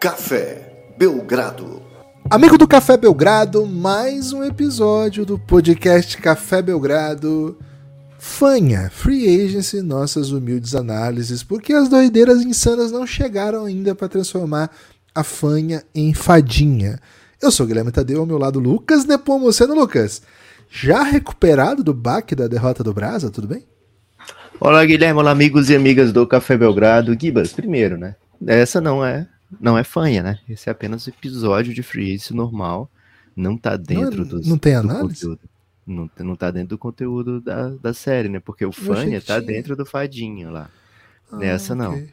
Café Belgrado. Amigo do Café Belgrado, mais um episódio do podcast Café Belgrado. Fanha, Free Agency, nossas humildes análises, porque as doideiras insanas não chegaram ainda para transformar a Fanha em fadinha. Eu sou o Guilherme Tadeu, ao meu lado Lucas Nepomuceno. Lucas, já recuperado do baque da derrota do Brasa, tudo bem? Olá, Guilherme, olá, amigos e amigas do Café Belgrado. Gibas, primeiro, né? Essa não é não é fanha, né? Esse é apenas um episódio de Free Agency normal. Não tá dentro não, dos, não tem análise? do conteúdo. Não, não tá dentro do conteúdo da, da série, né? Porque o fanha tá dentro do fadinha lá. Ah, Nessa okay. não.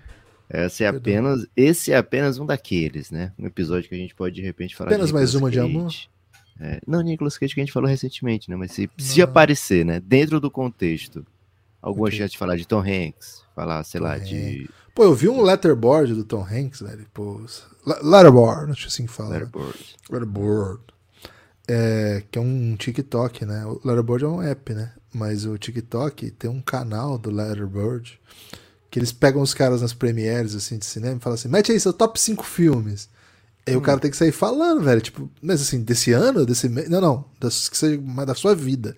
Essa é apenas, esse é apenas um daqueles, né? Um episódio que a gente pode de repente falar. Apenas mais uma Cage. de amor. É, não, Nicolas Cage que a gente falou recentemente, né? Mas se, se aparecer, né? Dentro do contexto, alguma okay. chance de falar de Tom Hanks, falar, sei Tom lá, Hanks. de. Pô, eu vi um letterboard do Tom Hanks, velho. Pô, letterboard, acho que assim fala. Letterboard. Né? Letterboard. É, que é um TikTok, né? O Letterboard é um app, né? Mas o TikTok tem um canal do Letterboard que eles pegam os caras nas premieres assim de cinema e falam assim: mete aí seu top 5 filmes. Aí hum. o cara tem que sair falando, velho. Tipo, mas assim, desse ano, desse mês. Não, não. Das, que seja, da sua vida.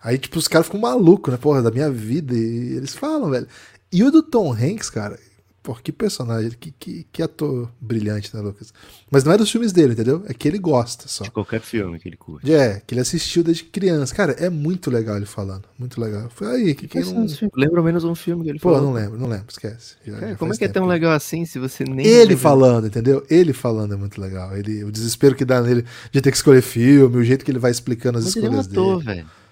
Aí, tipo, os caras ficam malucos, né? Porra, da minha vida. E eles falam, velho. E o do Tom Hanks, cara, Pô, que personagem, que, que, que, ator brilhante, né, Lucas? Mas não é dos filmes dele, entendeu? É que ele gosta só. De qualquer filme que ele curte. É, que ele assistiu desde criança. Cara, é muito legal ele falando. Muito legal. Foi aí que quem não. Lembra menos um filme que ele Pô, falou. não lembro, não lembro, esquece. Já, Cara, já como é que é tão legal assim se você nem. Ele falando, entendeu? Ele falando é muito legal. Ele, o desespero que dá nele de ter que escolher filme, o jeito que ele vai explicando as Mas escolhas ele é um ator, dele. velho.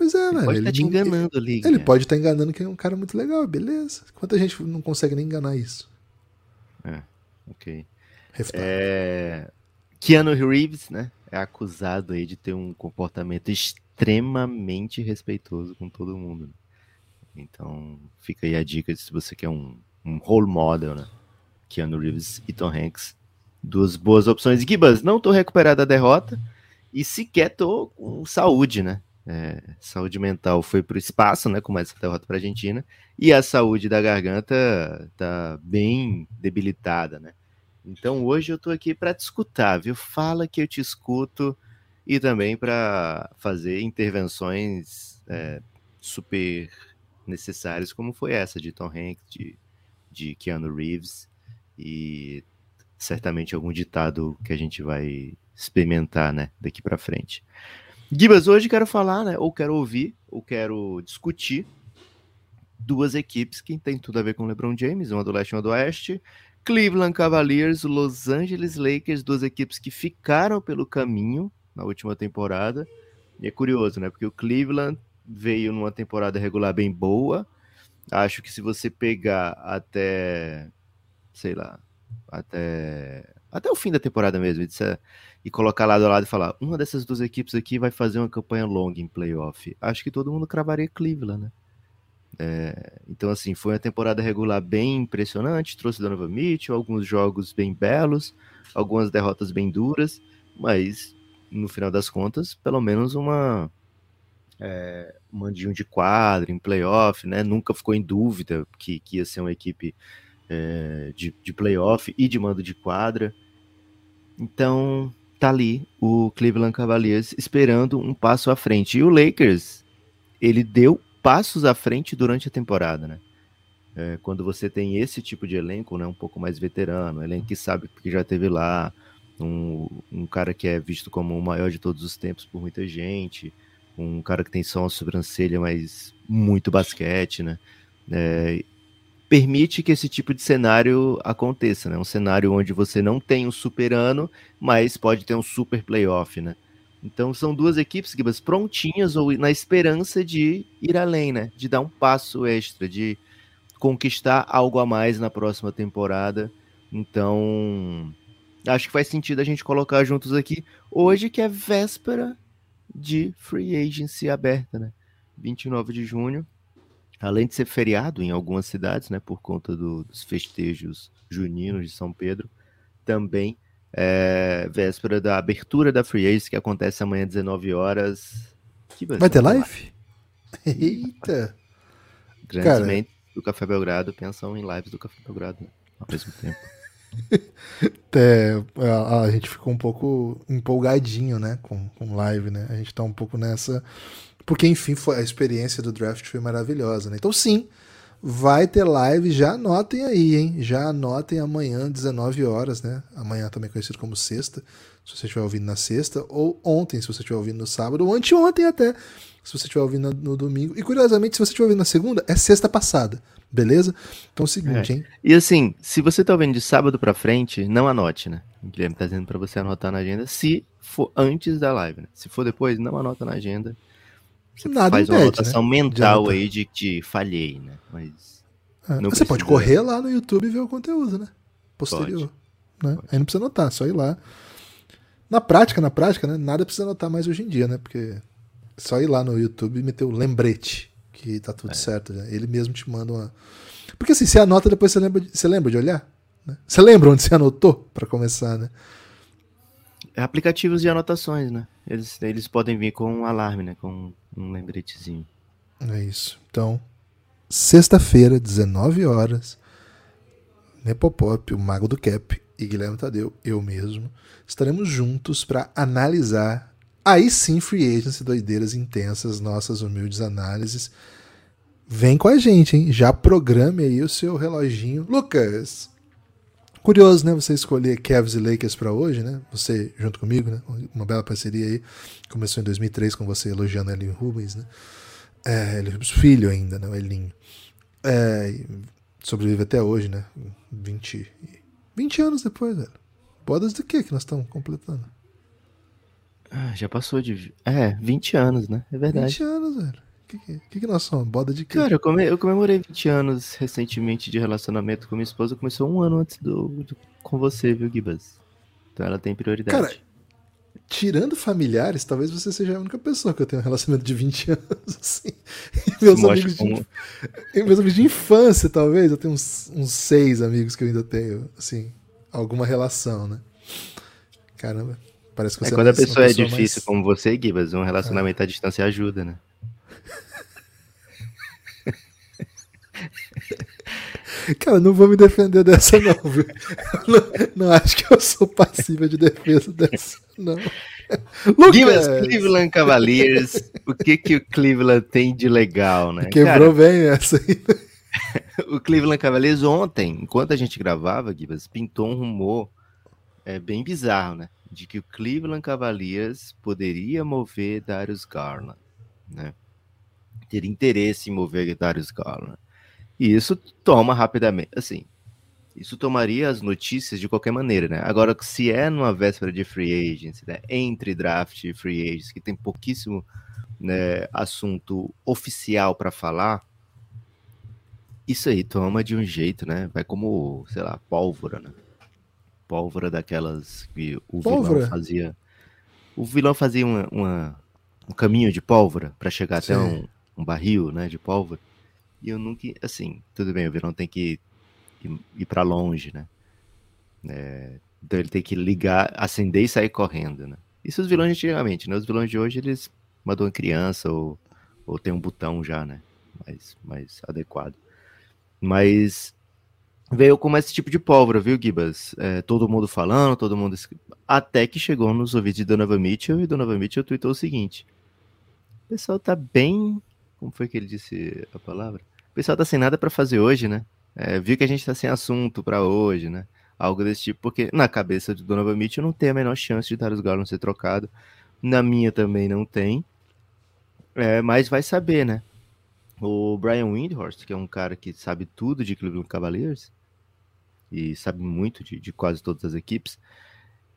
Pois é, ele mano. Pode estar tá te enganando ali. Ele, ele pode estar tá enganando que é um cara muito legal, beleza. Quanta gente não consegue nem enganar isso? É, ok. É... Keanu Reeves, né? É acusado aí de ter um comportamento extremamente respeitoso com todo mundo. Né? Então, fica aí a dica se você quer um, um role model, né? Keanu Reeves e Tom Hanks. Duas boas opções. Gibas, não tô recuperado da derrota e sequer tô com saúde, né? É, saúde mental foi para o espaço, né, com essa derrota para a Argentina, e a saúde da garganta tá bem debilitada, né? Então hoje eu tô aqui para te escutar, viu? Fala que eu te escuto e também para fazer intervenções é, super necessárias, como foi essa de Tom Hanks, de, de Keanu Reeves e certamente algum ditado que a gente vai experimentar, né, daqui para frente. Gibas, hoje quero falar, né? Ou quero ouvir, ou quero discutir duas equipes que tem tudo a ver com o LeBron James, uma do leste e uma do oeste. Cleveland Cavaliers, Los Angeles Lakers, duas equipes que ficaram pelo caminho na última temporada. E é curioso, né? Porque o Cleveland veio numa temporada regular bem boa. Acho que se você pegar até, sei lá, até até o fim da temporada mesmo, e colocar lado a lado e falar, uma dessas duas equipes aqui vai fazer uma campanha longa em playoff. Acho que todo mundo cravaria Cleveland, né? É, então, assim, foi uma temporada regular bem impressionante, trouxe Donovan Mitchell, alguns jogos bem belos, algumas derrotas bem duras, mas no final das contas, pelo menos uma é, mandinho de quadro em playoff, né? Nunca ficou em dúvida que, que ia ser uma equipe é, de, de playoff e de mando de quadra. Então, tá ali o Cleveland Cavaliers esperando um passo à frente. E o Lakers, ele deu passos à frente durante a temporada, né? É, quando você tem esse tipo de elenco, né, um pouco mais veterano, elenco que sabe que já teve lá, um, um cara que é visto como o maior de todos os tempos por muita gente, um cara que tem só uma sobrancelha, mas muito basquete, né? É, permite que esse tipo de cenário aconteça, né? Um cenário onde você não tem um super ano, mas pode ter um super playoff, né? Então são duas equipes Gibas, prontinhas ou na esperança de ir além, né? De dar um passo extra, de conquistar algo a mais na próxima temporada. Então, acho que faz sentido a gente colocar juntos aqui hoje que é véspera de free agency aberta, né? 29 de junho além de ser feriado em algumas cidades, né, por conta do, dos festejos juninos de São Pedro, também é véspera da abertura da Free Ace, que acontece amanhã às 19 horas. vai, vai ter live? Eita! Grandes Cara... do Café Belgrado pensam em lives do Café Belgrado né, ao mesmo tempo. é, a, a, gente ficou um pouco empolgadinho, né, com, com live, né? A gente tá um pouco nessa. Porque, enfim, foi, a experiência do draft foi maravilhosa, né? Então, sim, vai ter live, já anotem aí, hein? Já anotem amanhã, 19 horas, né? Amanhã também conhecido como sexta, se você estiver ouvindo na sexta, ou ontem, se você estiver ouvindo no sábado, ou anteontem até, se você estiver ouvindo no domingo. E curiosamente, se você estiver ouvindo na segunda, é sexta passada, beleza? Então é o seguinte, é. hein? E assim, se você está ouvindo de sábado para frente, não anote, né? O Guilherme tá dizendo para você anotar na agenda, se for antes da live, né? Se for depois, não anota na agenda. Você Nada faz impede, uma anotação né? mental aí de que falhei, né? Mas. É, você precisa... pode correr lá no YouTube e ver o conteúdo, né? Posterior. Pode. Né? Pode. Aí não precisa anotar, só ir lá. Na prática, na prática, né? Nada precisa anotar mais hoje em dia, né? Porque é só ir lá no YouTube e meter o lembrete, que tá tudo é. certo. Né? Ele mesmo te manda uma. Porque assim, você anota, depois você lembra de, você lembra de olhar? Né? Você lembra onde você anotou para começar, né? É aplicativos de anotações, né? Eles, eles podem vir com um alarme, né? Com um lembretezinho. É isso. Então, sexta-feira, 19 horas, Nepopop, o Mago do Cap e Guilherme Tadeu, eu mesmo, estaremos juntos para analisar aí sim free agency, doideiras intensas, nossas humildes análises. Vem com a gente, hein? Já programe aí o seu reloginho. Lucas, curioso, né? Você escolher Cavs e Lakers para hoje, né? Você junto comigo, né? Uma bela parceria aí. Começou em 2003 com você elogiando Elin Rubens, né? É, Elin Rubens, filho ainda, né? O Elinho. É, sobrevive até hoje, né? 20 20 anos depois, velho. Bodas do que que nós estamos completando? Ah, já passou de. É, 20 anos, né? É verdade. 20 anos, velho. O que, que, que, nós somos? Boda de quê? Cara, eu, come... eu comemorei 20 anos recentemente de relacionamento com minha esposa. Começou um ano antes do, do... com você, viu, Gibas? Então ela tem prioridade. Cara, tirando familiares, talvez você seja a única pessoa que eu tenho um relacionamento de 20 anos, assim. E meus, amigos de, meus amigos de infância, talvez. Eu tenho uns, uns seis amigos que eu ainda tenho, assim, alguma relação, né? Caramba, parece que você é quando a pessoa, pessoa é difícil mais... como você, Gibas, um relacionamento é. à distância ajuda, né? Cara, não vou me defender dessa, não, viu? Não, não, acho que eu sou passível de defesa dessa, não. Lucas Cleveland Cavaliers, o que que o Cleveland tem de legal, né? Quebrou Cara, bem essa aí. o Cleveland Cavaliers ontem, enquanto a gente gravava, Gibas, pintou um rumor é, bem bizarro, né? De que o Cleveland Cavaliers poderia mover Darius Garland, né? Ter interesse em mover Darius Garland. E isso toma rapidamente, assim, isso tomaria as notícias de qualquer maneira, né? Agora, se é numa véspera de free agency, né? entre draft e free agency, que tem pouquíssimo né, assunto oficial para falar, isso aí toma de um jeito, né? Vai como, sei lá, pólvora, né? Pólvora daquelas que o pólvora. vilão fazia. O vilão fazia uma, uma um caminho de pólvora para chegar Sim. até um, um barril, né, de pólvora. E eu nunca, assim, tudo bem, o vilão tem que ir, ir para longe, né? É, então ele tem que ligar, acender e sair correndo, né? Isso os vilões antigamente, né? Os vilões de hoje, eles mandam uma criança ou, ou tem um botão já, né? Mais, mais adequado. Mas veio como esse tipo de pólvora, viu, Gibas? É, todo mundo falando, todo mundo... Até que chegou nos ouvidos de Donovan Mitchell e Donovan Mitchell tweetou o seguinte. O pessoal tá bem... Como foi que ele disse a palavra? Pessoal tá sem nada para fazer hoje, né? É, viu que a gente tá sem assunto para hoje, né? Algo desse tipo, porque na cabeça de Donovan Mitchell não tem a menor chance de Darius Garland ser trocado. Na minha também não tem. É, mas vai saber, né? O Brian Windhorst, que é um cara que sabe tudo de Cleveland Cavaliers e sabe muito de, de quase todas as equipes,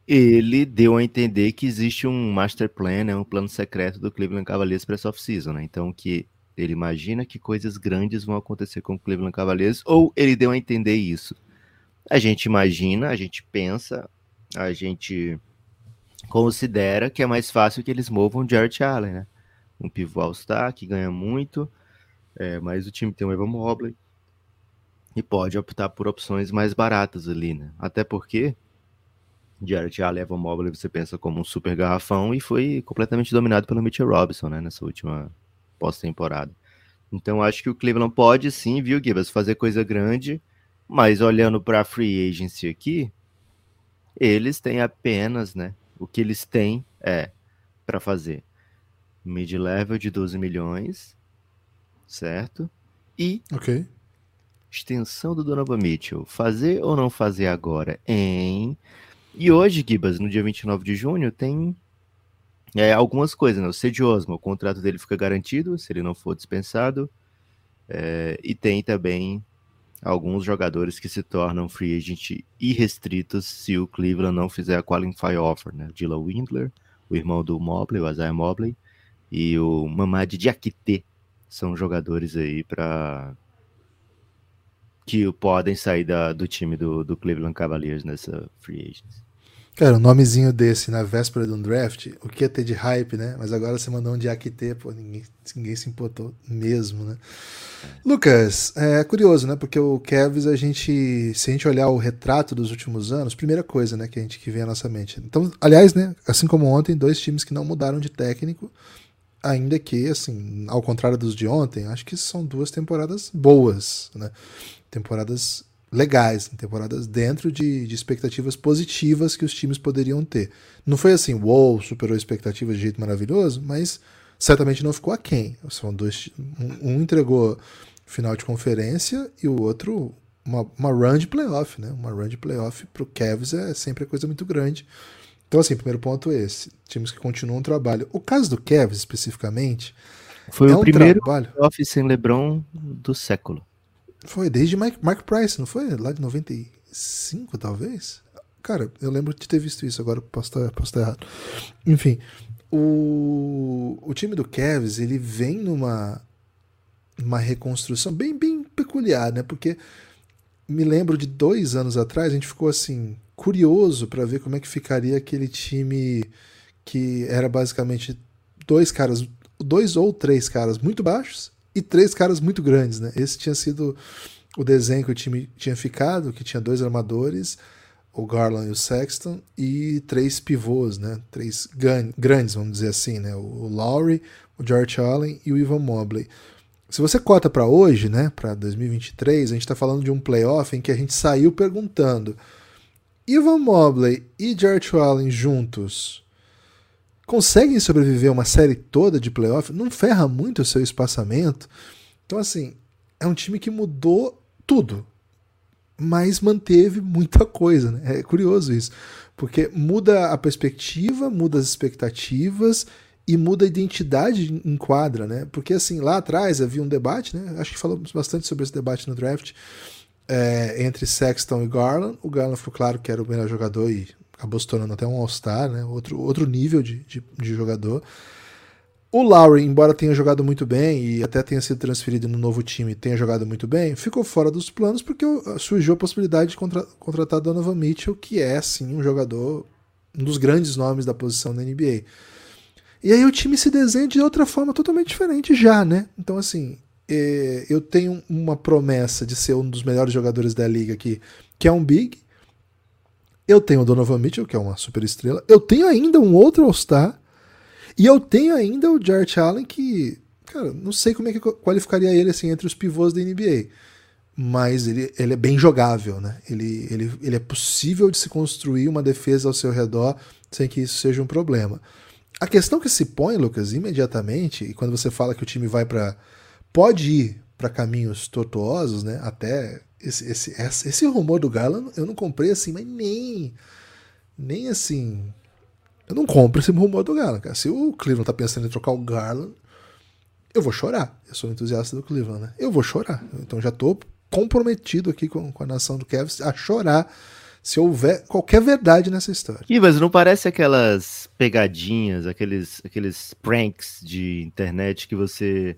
ele deu a entender que existe um master plan, né, um plano secreto do Cleveland Cavaliers para essa off-season, né? Então que ele imagina que coisas grandes vão acontecer com o Cleveland Cavaliers, ou ele deu a entender isso. A gente imagina, a gente pensa, a gente considera que é mais fácil que eles movam Jared Allen, né? Um pivô all-star que ganha muito, é, mas o time tem um Evan Mobley e pode optar por opções mais baratas ali, né? Até porque Jared Allen e Evan Mobley você pensa como um super garrafão e foi completamente dominado pelo Mitchell Robinson, né? Nessa última pós-temporada. Então acho que o Cleveland pode sim, viu, Gibas, fazer coisa grande Mas olhando para a free agency aqui, eles têm apenas, né? O que eles têm é para fazer mid-level de 12 milhões, certo? E Ok. extensão do Donovan Mitchell. Fazer ou não fazer agora em. E hoje, Gibas, no dia 29 de junho, tem é, algumas coisas, né? O Cedi Osmo, o contrato dele fica garantido se ele não for dispensado. É, e tem também alguns jogadores que se tornam free agent irrestritos se o Cleveland não fizer a qualify offer, né? Dylan Windler, o irmão do Mobley, o Isaiah Mobley, e o Mamadi Diakité são jogadores aí para que podem sair da, do time do, do Cleveland Cavaliers nessa free agents. Cara, um nomezinho desse na véspera de um draft, o que ia ter de hype, né? Mas agora você mandou um de Akite, pô, ninguém, ninguém se importou mesmo, né? Lucas, é curioso, né? Porque o Cavs, a gente, se a gente olhar o retrato dos últimos anos, primeira coisa, né, que a gente que vem à nossa mente. Então, aliás, né, assim como ontem, dois times que não mudaram de técnico, ainda que, assim, ao contrário dos de ontem, acho que são duas temporadas boas, né? Temporadas legais, temporadas dentro de, de, expectativas positivas que os times poderiam ter. Não foi assim, uou, wow, superou expectativas de jeito maravilhoso, mas certamente não ficou aquém. São dois, um, um entregou final de conferência e o outro uma, uma run de playoff, né? Uma run de playoff para o Cavs é sempre coisa muito grande. Então, assim, primeiro ponto é esse: times que continuam o trabalho. O caso do Cavs, especificamente. Foi é o um primeiro trabalho... playoff sem LeBron do século. Foi desde Mike, Mark Price, não foi? Lá de 95, talvez? Cara, eu lembro de ter visto isso, agora posso estar, posso estar errado. Enfim, o, o time do Cavs, ele vem numa uma reconstrução bem, bem peculiar, né? Porque me lembro de dois anos atrás, a gente ficou assim, curioso para ver como é que ficaria aquele time que era basicamente dois caras, dois ou três caras muito baixos e três caras muito grandes, né? Esse tinha sido o desenho que o time tinha ficado, que tinha dois armadores, o Garland e o Sexton, e três pivôs, né? Três grandes, vamos dizer assim, né? O Lowry, o George Allen e o Ivan Mobley. Se você cota para hoje, né, para 2023, a gente está falando de um playoff em que a gente saiu perguntando: Ivan Mobley e George Allen juntos conseguem sobreviver uma série toda de playoff, não ferra muito o seu espaçamento. Então, assim, é um time que mudou tudo, mas manteve muita coisa. Né? É curioso isso, porque muda a perspectiva, muda as expectativas e muda a identidade em quadra, né? Porque assim, lá atrás havia um debate, né? Acho que falamos bastante sobre esse debate no draft. É, entre Sexton e Garland. O Garland ficou claro que era o melhor jogador e acabou se tornando até um All-Star, né? outro, outro nível de, de, de, jogador. O Lowry, embora tenha jogado muito bem e até tenha sido transferido no novo time tenha jogado muito bem, ficou fora dos planos porque surgiu a possibilidade de contra, contratar Donovan Mitchell, que é, sim, um jogador, um dos grandes nomes da posição da NBA. E aí o time se desenha de outra forma totalmente diferente já, né? Então, assim, é, eu tenho uma promessa de ser um dos melhores jogadores da liga aqui, que é um Big, eu tenho o Donovan Mitchell, que é uma super estrela. Eu tenho ainda um outro All-Star. E eu tenho ainda o Jarrett Allen, que, cara, não sei como é que qualificaria ele assim entre os pivôs da NBA. Mas ele, ele é bem jogável, né? Ele, ele, ele é possível de se construir uma defesa ao seu redor sem que isso seja um problema. A questão que se põe, Lucas, imediatamente, e quando você fala que o time vai para. pode ir para caminhos tortuosos, né? Até esse, esse, esse rumor do Garland eu não comprei assim, mas nem. Nem assim. Eu não compro esse rumor do Garland, cara. Se o Cleveland tá pensando em trocar o Garland, eu vou chorar. Eu sou entusiasta do Cleveland, né? Eu vou chorar. Então já tô comprometido aqui com, com a nação do Cavs a chorar se houver qualquer verdade nessa história. Ih, mas não parece aquelas pegadinhas, aqueles, aqueles pranks de internet que você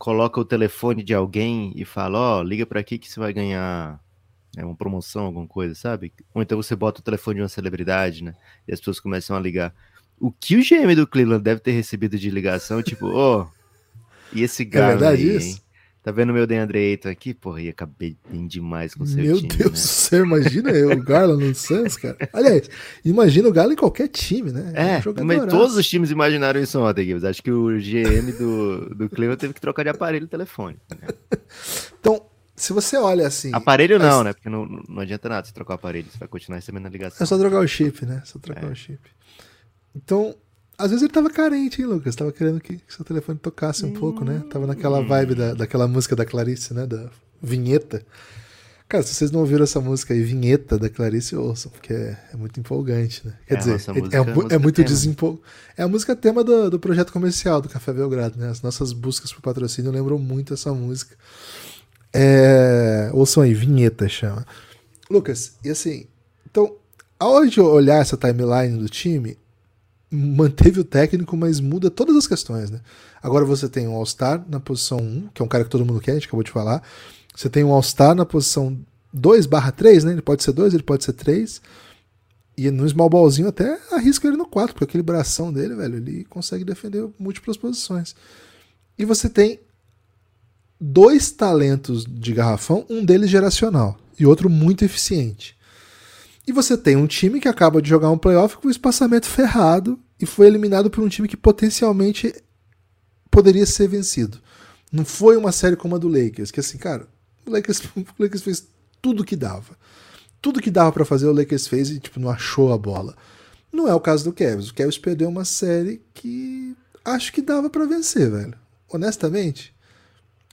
coloca o telefone de alguém e fala, ó, oh, liga para aqui que você vai ganhar é uma promoção, alguma coisa, sabe? Ou então você bota o telefone de uma celebridade, né? E as pessoas começam a ligar. O que o GM do Cleveland deve ter recebido de ligação, tipo, ó, oh, e esse cara é verdade aí, isso? Hein? Tá vendo meu DeAndre Ayton aqui? Porra, ia acabei bem demais com o seu Meu time, Deus né? do céu, imagina eu, o Garland no Suns, cara. Aliás, imagina o Galo em qualquer time, né? É, mas todos os times imaginaram isso ontem, Gibbs. Acho que o GM do, do Cleveland teve que trocar de aparelho telefone. Né? então, se você olha assim. Aparelho não, mas... né? Porque não, não adianta nada você trocar o aparelho, você vai continuar recebendo a ligação. É só trocar o chip, né? Só trocar é. o chip. Então, às vezes ele tava carente, hein, Lucas? Tava querendo que, que seu telefone tocasse um hum... pouco, né? Tava naquela vibe da, daquela música da Clarice, né? Da vinheta. Cara, se vocês não ouviram essa música aí, vinheta da Clarice, ouçam, porque é, é muito empolgante, né? Quer é, dizer, é, é, é, muito desempolgante. É a música tema do, do projeto comercial do Café Belgrado, né? As nossas buscas por patrocínio lembram muito essa música. É... Ouçam aí, vinheta chama. Lucas, e assim, então, a hora de olhar essa timeline do time, manteve o técnico, mas muda todas as questões, né? Agora você tem um All-Star na posição 1, que é um cara que todo mundo quer, a gente acabou de falar. Você tem um All-Star na posição 2 barra 3, né? Ele pode ser 2, ele pode ser 3. E no small ballzinho até arrisca ele no 4, porque aquele bração dele, velho, ele consegue defender múltiplas posições. E você tem dois talentos de garrafão, um deles geracional e outro muito eficiente. E você tem um time que acaba de jogar um playoff com o espaçamento ferrado e foi eliminado por um time que potencialmente poderia ser vencido. Não foi uma série como a do Lakers, que assim, cara, o Lakers, o Lakers fez tudo que dava. Tudo que dava para fazer o Lakers fez e tipo não achou a bola. Não é o caso do Cavs. O Cavs perdeu uma série que acho que dava para vencer, velho. Honestamente,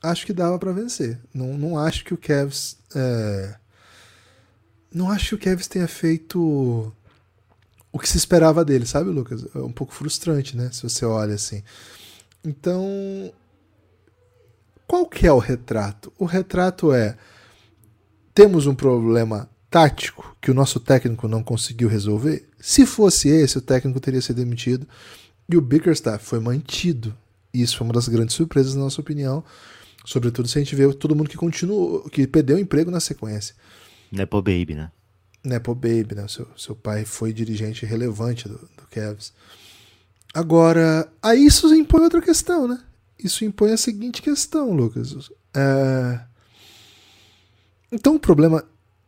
acho que dava para vencer. Não, não acho que o Cavs é... não acho que o Cavs tenha feito o que se esperava dele, sabe, Lucas? É um pouco frustrante, né? Se você olha assim. Então, qual que é o retrato? O retrato é temos um problema tático que o nosso técnico não conseguiu resolver. Se fosse esse, o técnico teria sido demitido e o Bickerstaff foi mantido. Isso foi uma das grandes surpresas na nossa opinião, sobretudo se a gente vê todo mundo que continuou, que perdeu o emprego na sequência. Nepo Baby, né? Nepo Baby, né? Seu, seu pai foi dirigente relevante do, do Cavs. Agora, aí isso impõe outra questão, né? isso impõe a seguinte questão, Lucas. É... Então o problema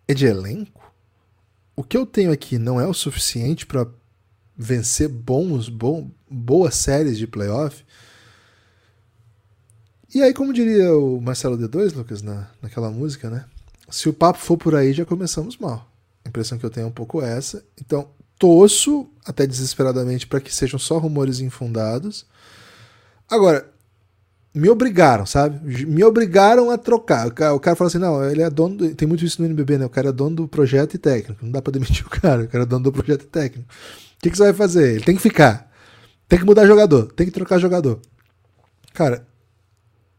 é de elenco? O que eu tenho aqui não é o suficiente para vencer bons, bom, boas séries de playoff? E aí, como diria o Marcelo D2, Lucas, na, naquela música, né? Se o papo for por aí, já começamos mal. A impressão que eu tenho é um pouco essa. Então, torço até desesperadamente para que sejam só rumores infundados. Agora, me obrigaram, sabe? Me obrigaram a trocar. O cara, o cara fala assim: não, ele é dono. Do... Tem muito isso no NBB, né? O cara é dono do projeto e técnico. Não dá pra demitir o cara. O cara é dono do projeto e técnico. O que, que você vai fazer? Ele tem que ficar. Tem que mudar jogador. Tem que trocar jogador. Cara,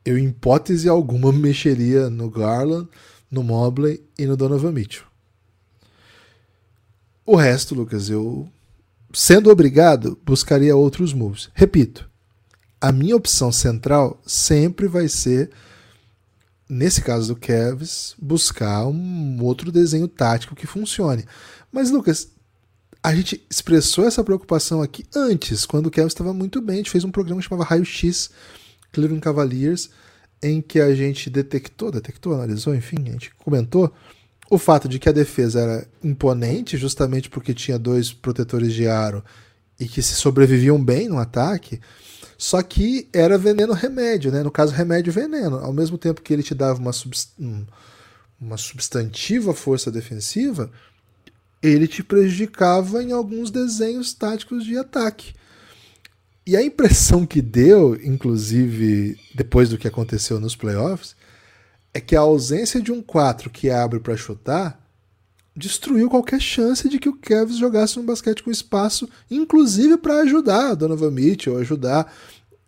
eu, em hipótese alguma, mexeria no Garland, no Mobley e no Donovan Mitchell. O resto, Lucas, eu, sendo obrigado, buscaria outros moves. Repito, a minha opção central sempre vai ser, nesse caso do Kevs, buscar um outro desenho tático que funcione. Mas, Lucas, a gente expressou essa preocupação aqui antes, quando o Kevs estava muito bem. A gente fez um programa que chamava Raio X Cleveland Cavaliers, em que a gente detectou, detectou, analisou, enfim, a gente comentou o fato de que a defesa era imponente, justamente porque tinha dois protetores de aro e que se sobreviviam bem no ataque. Só que era veneno remédio, né? No caso, remédio veneno. Ao mesmo tempo que ele te dava uma, subst... uma substantiva força defensiva, ele te prejudicava em alguns desenhos táticos de ataque. E a impressão que deu, inclusive depois do que aconteceu nos playoffs, é que a ausência de um 4 que abre para chutar destruiu qualquer chance de que o Cavs jogasse um basquete com espaço, inclusive para ajudar Donovan Mitchell, ajudar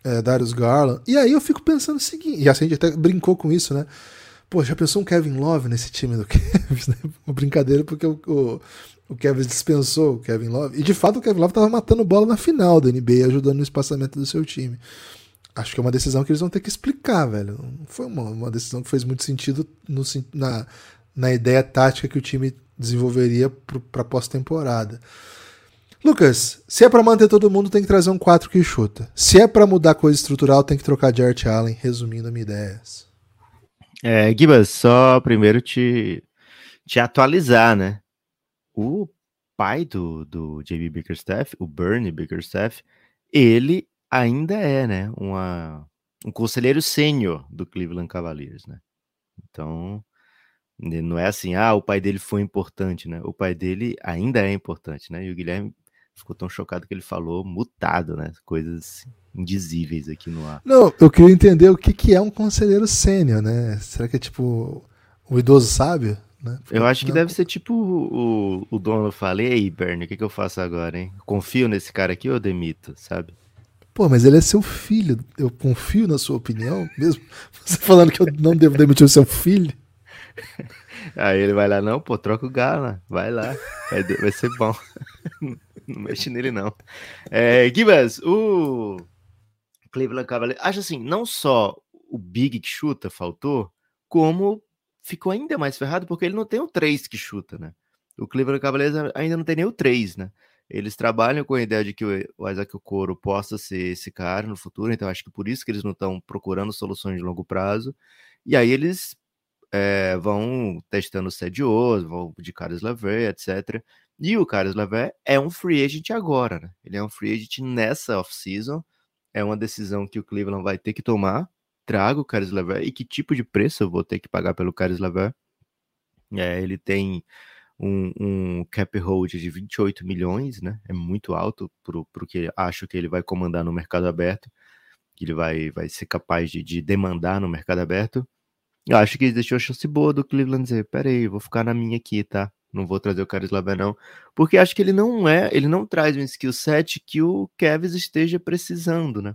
é, Darius Garland. E aí eu fico pensando o seguinte, e assim a gente até brincou com isso, né? Pô, já pensou um Kevin Love nesse time do Cavs, né? Uma brincadeira porque o, o, o Cavs dispensou o Kevin Love. E de fato o Kevin Love estava matando bola na final da NBA, ajudando no espaçamento do seu time. Acho que é uma decisão que eles vão ter que explicar, velho. Não foi uma, uma decisão que fez muito sentido no, na, na ideia tática que o time desenvolveria para pós-temporada. Lucas, se é para manter todo mundo, tem que trazer um 4 que chuta. Se é para mudar coisa estrutural, tem que trocar de Art Allen, resumindo a minha ideia. É, Gibas, só primeiro te, te atualizar, né? O pai do, do JB Bickerstaff, o Bernie Bickerstaff, ele ainda é, né, uma, um conselheiro sênior do Cleveland Cavaliers, né? Então, não é assim, ah, o pai dele foi importante, né? O pai dele ainda é importante, né? E o Guilherme ficou tão chocado que ele falou mutado, né? Coisas indizíveis aqui no ar. Não, eu queria entender o que, que é um conselheiro sênior, né? Será que é tipo o idoso sábio? Né? Eu acho que não... deve ser tipo o, o dono fala, ei, Bernie, o que, que eu faço agora, hein? Confio nesse cara aqui ou demito, sabe? Pô, mas ele é seu filho. Eu confio na sua opinião, mesmo você falando que eu não devo demitir o seu filho. Aí ele vai lá, não, pô, troca o Gala, vai lá, vai, vai ser bom. não mexe nele, não. É, Gibas, o Cleveland Cavaliers, acho assim, não só o Big que chuta faltou, como ficou ainda mais ferrado porque ele não tem o 3 que chuta, né? O Cleveland Cavaliers ainda não tem nem o 3, né? Eles trabalham com a ideia de que o Isaac Okoro possa ser esse cara no futuro, então acho que por isso que eles não estão procurando soluções de longo prazo. E aí eles é, vão testando o Cedioso, vão de Carlos Lever, etc. E o Carlos Lever é um free agent agora, né? Ele é um free agent nessa off-season. É uma decisão que o Cleveland vai ter que tomar. Trago o Carlos Lever e que tipo de preço eu vou ter que pagar pelo Carlos Lever? É, ele tem um, um, cap hold de 28 milhões, né? É muito alto para o que acho que ele vai comandar no mercado aberto, que ele vai, vai ser capaz de, de demandar no mercado aberto. Eu acho que ele deixou a chance boa do Cleveland dizer, peraí, vou ficar na minha aqui, tá? Não vou trazer o Caris Laver, não. Porque acho que ele não é, ele não traz um skill set que o Kevs esteja precisando, né?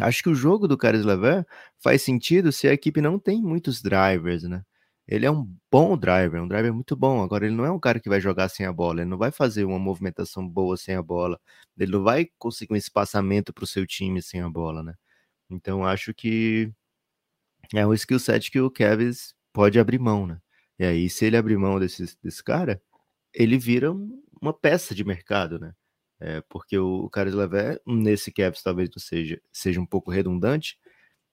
Acho que o jogo do Caris Laver faz sentido se a equipe não tem muitos drivers, né? Ele é um bom driver, um driver muito bom. Agora, ele não é um cara que vai jogar sem a bola, ele não vai fazer uma movimentação boa sem a bola, ele não vai conseguir um espaçamento para o seu time sem a bola, né? Então, acho que é um skill set que o Kevs pode abrir mão, né? E aí, se ele abrir mão desse, desse cara, ele vira uma peça de mercado, né? É, porque o, Carlos Levé, nesse Kevs talvez não seja, seja um pouco redundante,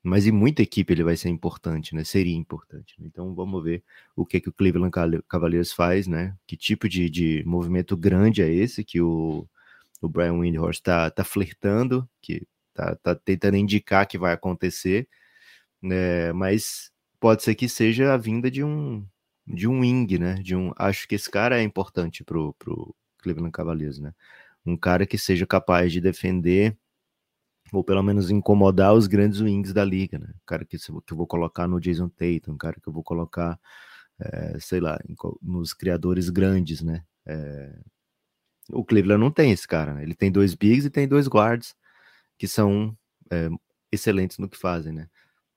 mas em muita equipe ele vai ser importante, né? Seria importante. Né? Então vamos ver o que, que o Cleveland Cavaliers faz, né? Que tipo de, de movimento grande é esse que o, o Brian Windhorst está tá flertando, que tá, tá tentando indicar que vai acontecer né, mas pode ser que seja a vinda de um de um wing, né? De um, acho que esse cara é importante pro, pro Cleveland Cavaliers, né? Um cara que seja capaz de defender ou pelo menos incomodar os grandes wings da liga, né? Um cara que, que eu vou colocar no Jason Tatum, um cara que eu vou colocar, é, sei lá, nos criadores grandes, né? É, o Cleveland não tem esse cara, né? Ele tem dois bigs e tem dois guards que são é, excelentes no que fazem, né?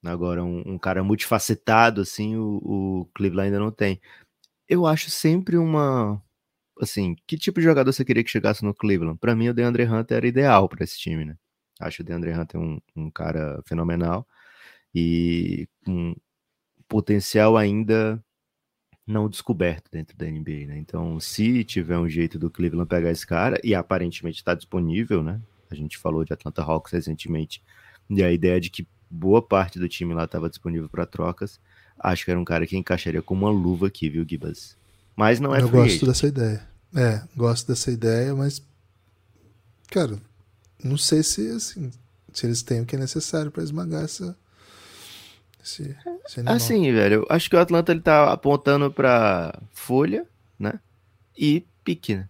Agora, um, um cara multifacetado, assim, o, o Cleveland ainda não tem. Eu acho sempre uma. Assim, que tipo de jogador você queria que chegasse no Cleveland? Para mim, o DeAndre Hunter era ideal para esse time, né? Acho o DeAndre Hunter um, um cara fenomenal e com potencial ainda não descoberto dentro da NBA, né? Então, se tiver um jeito do Cleveland pegar esse cara, e aparentemente está disponível, né? A gente falou de Atlanta Hawks recentemente, e a ideia de que boa parte do time lá estava disponível para trocas. Acho que era um cara que encaixaria com uma luva aqui, viu, Gibas? Mas não é Eu gosto agent. dessa ideia. É, gosto dessa ideia, mas. Cara, não sei se assim, se eles têm o que é necessário para esmagar essa. Esse, esse assim, velho, acho que o Atlanta ele tá apontando para folha, né? E pique, né?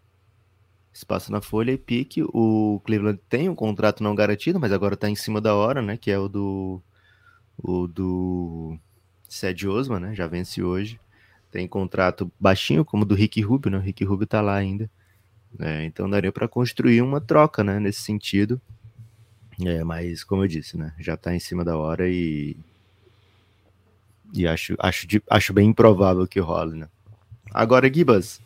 espaço na folha e pique. O Cleveland tem um contrato não garantido, mas agora está em cima da hora, né? Que é o do o do Ced Osman, né? Já vence hoje. Tem contrato baixinho, como do Rick Rubio, né? O Rick Rubio tá lá ainda. É, então daria para construir uma troca, né? Nesse sentido. É, mas como eu disse, né? Já está em cima da hora e e acho, acho, acho bem improvável que role, né? Agora, Gibas,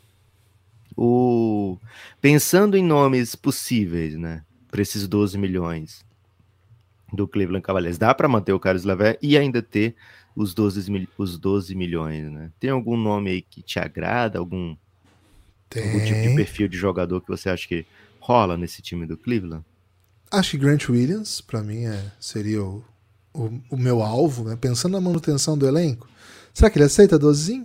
o pensando em nomes possíveis, né, para esses 12 milhões do Cleveland Cavaliers, dá para manter o Carlos Lever e ainda ter os 12, os 12 milhões, né? Tem algum nome aí que te agrada, algum, algum tipo de perfil de jogador que você acha que rola nesse time do Cleveland? Acho que Grant Williams, para mim, é, seria o, o, o, meu alvo, né? Pensando na manutenção do elenco. Será que ele aceita 12?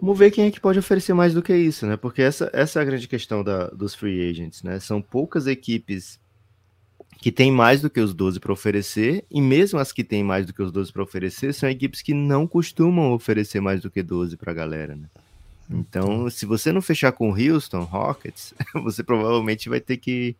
Vamos ver quem é que pode oferecer mais do que isso, né? Porque essa, essa é a grande questão da, dos free agents, né? São poucas equipes que tem mais do que os 12 para oferecer, e mesmo as que têm mais do que os 12 para oferecer, são equipes que não costumam oferecer mais do que 12 para a galera, né? Então, se você não fechar com o Houston Rockets, você provavelmente vai ter que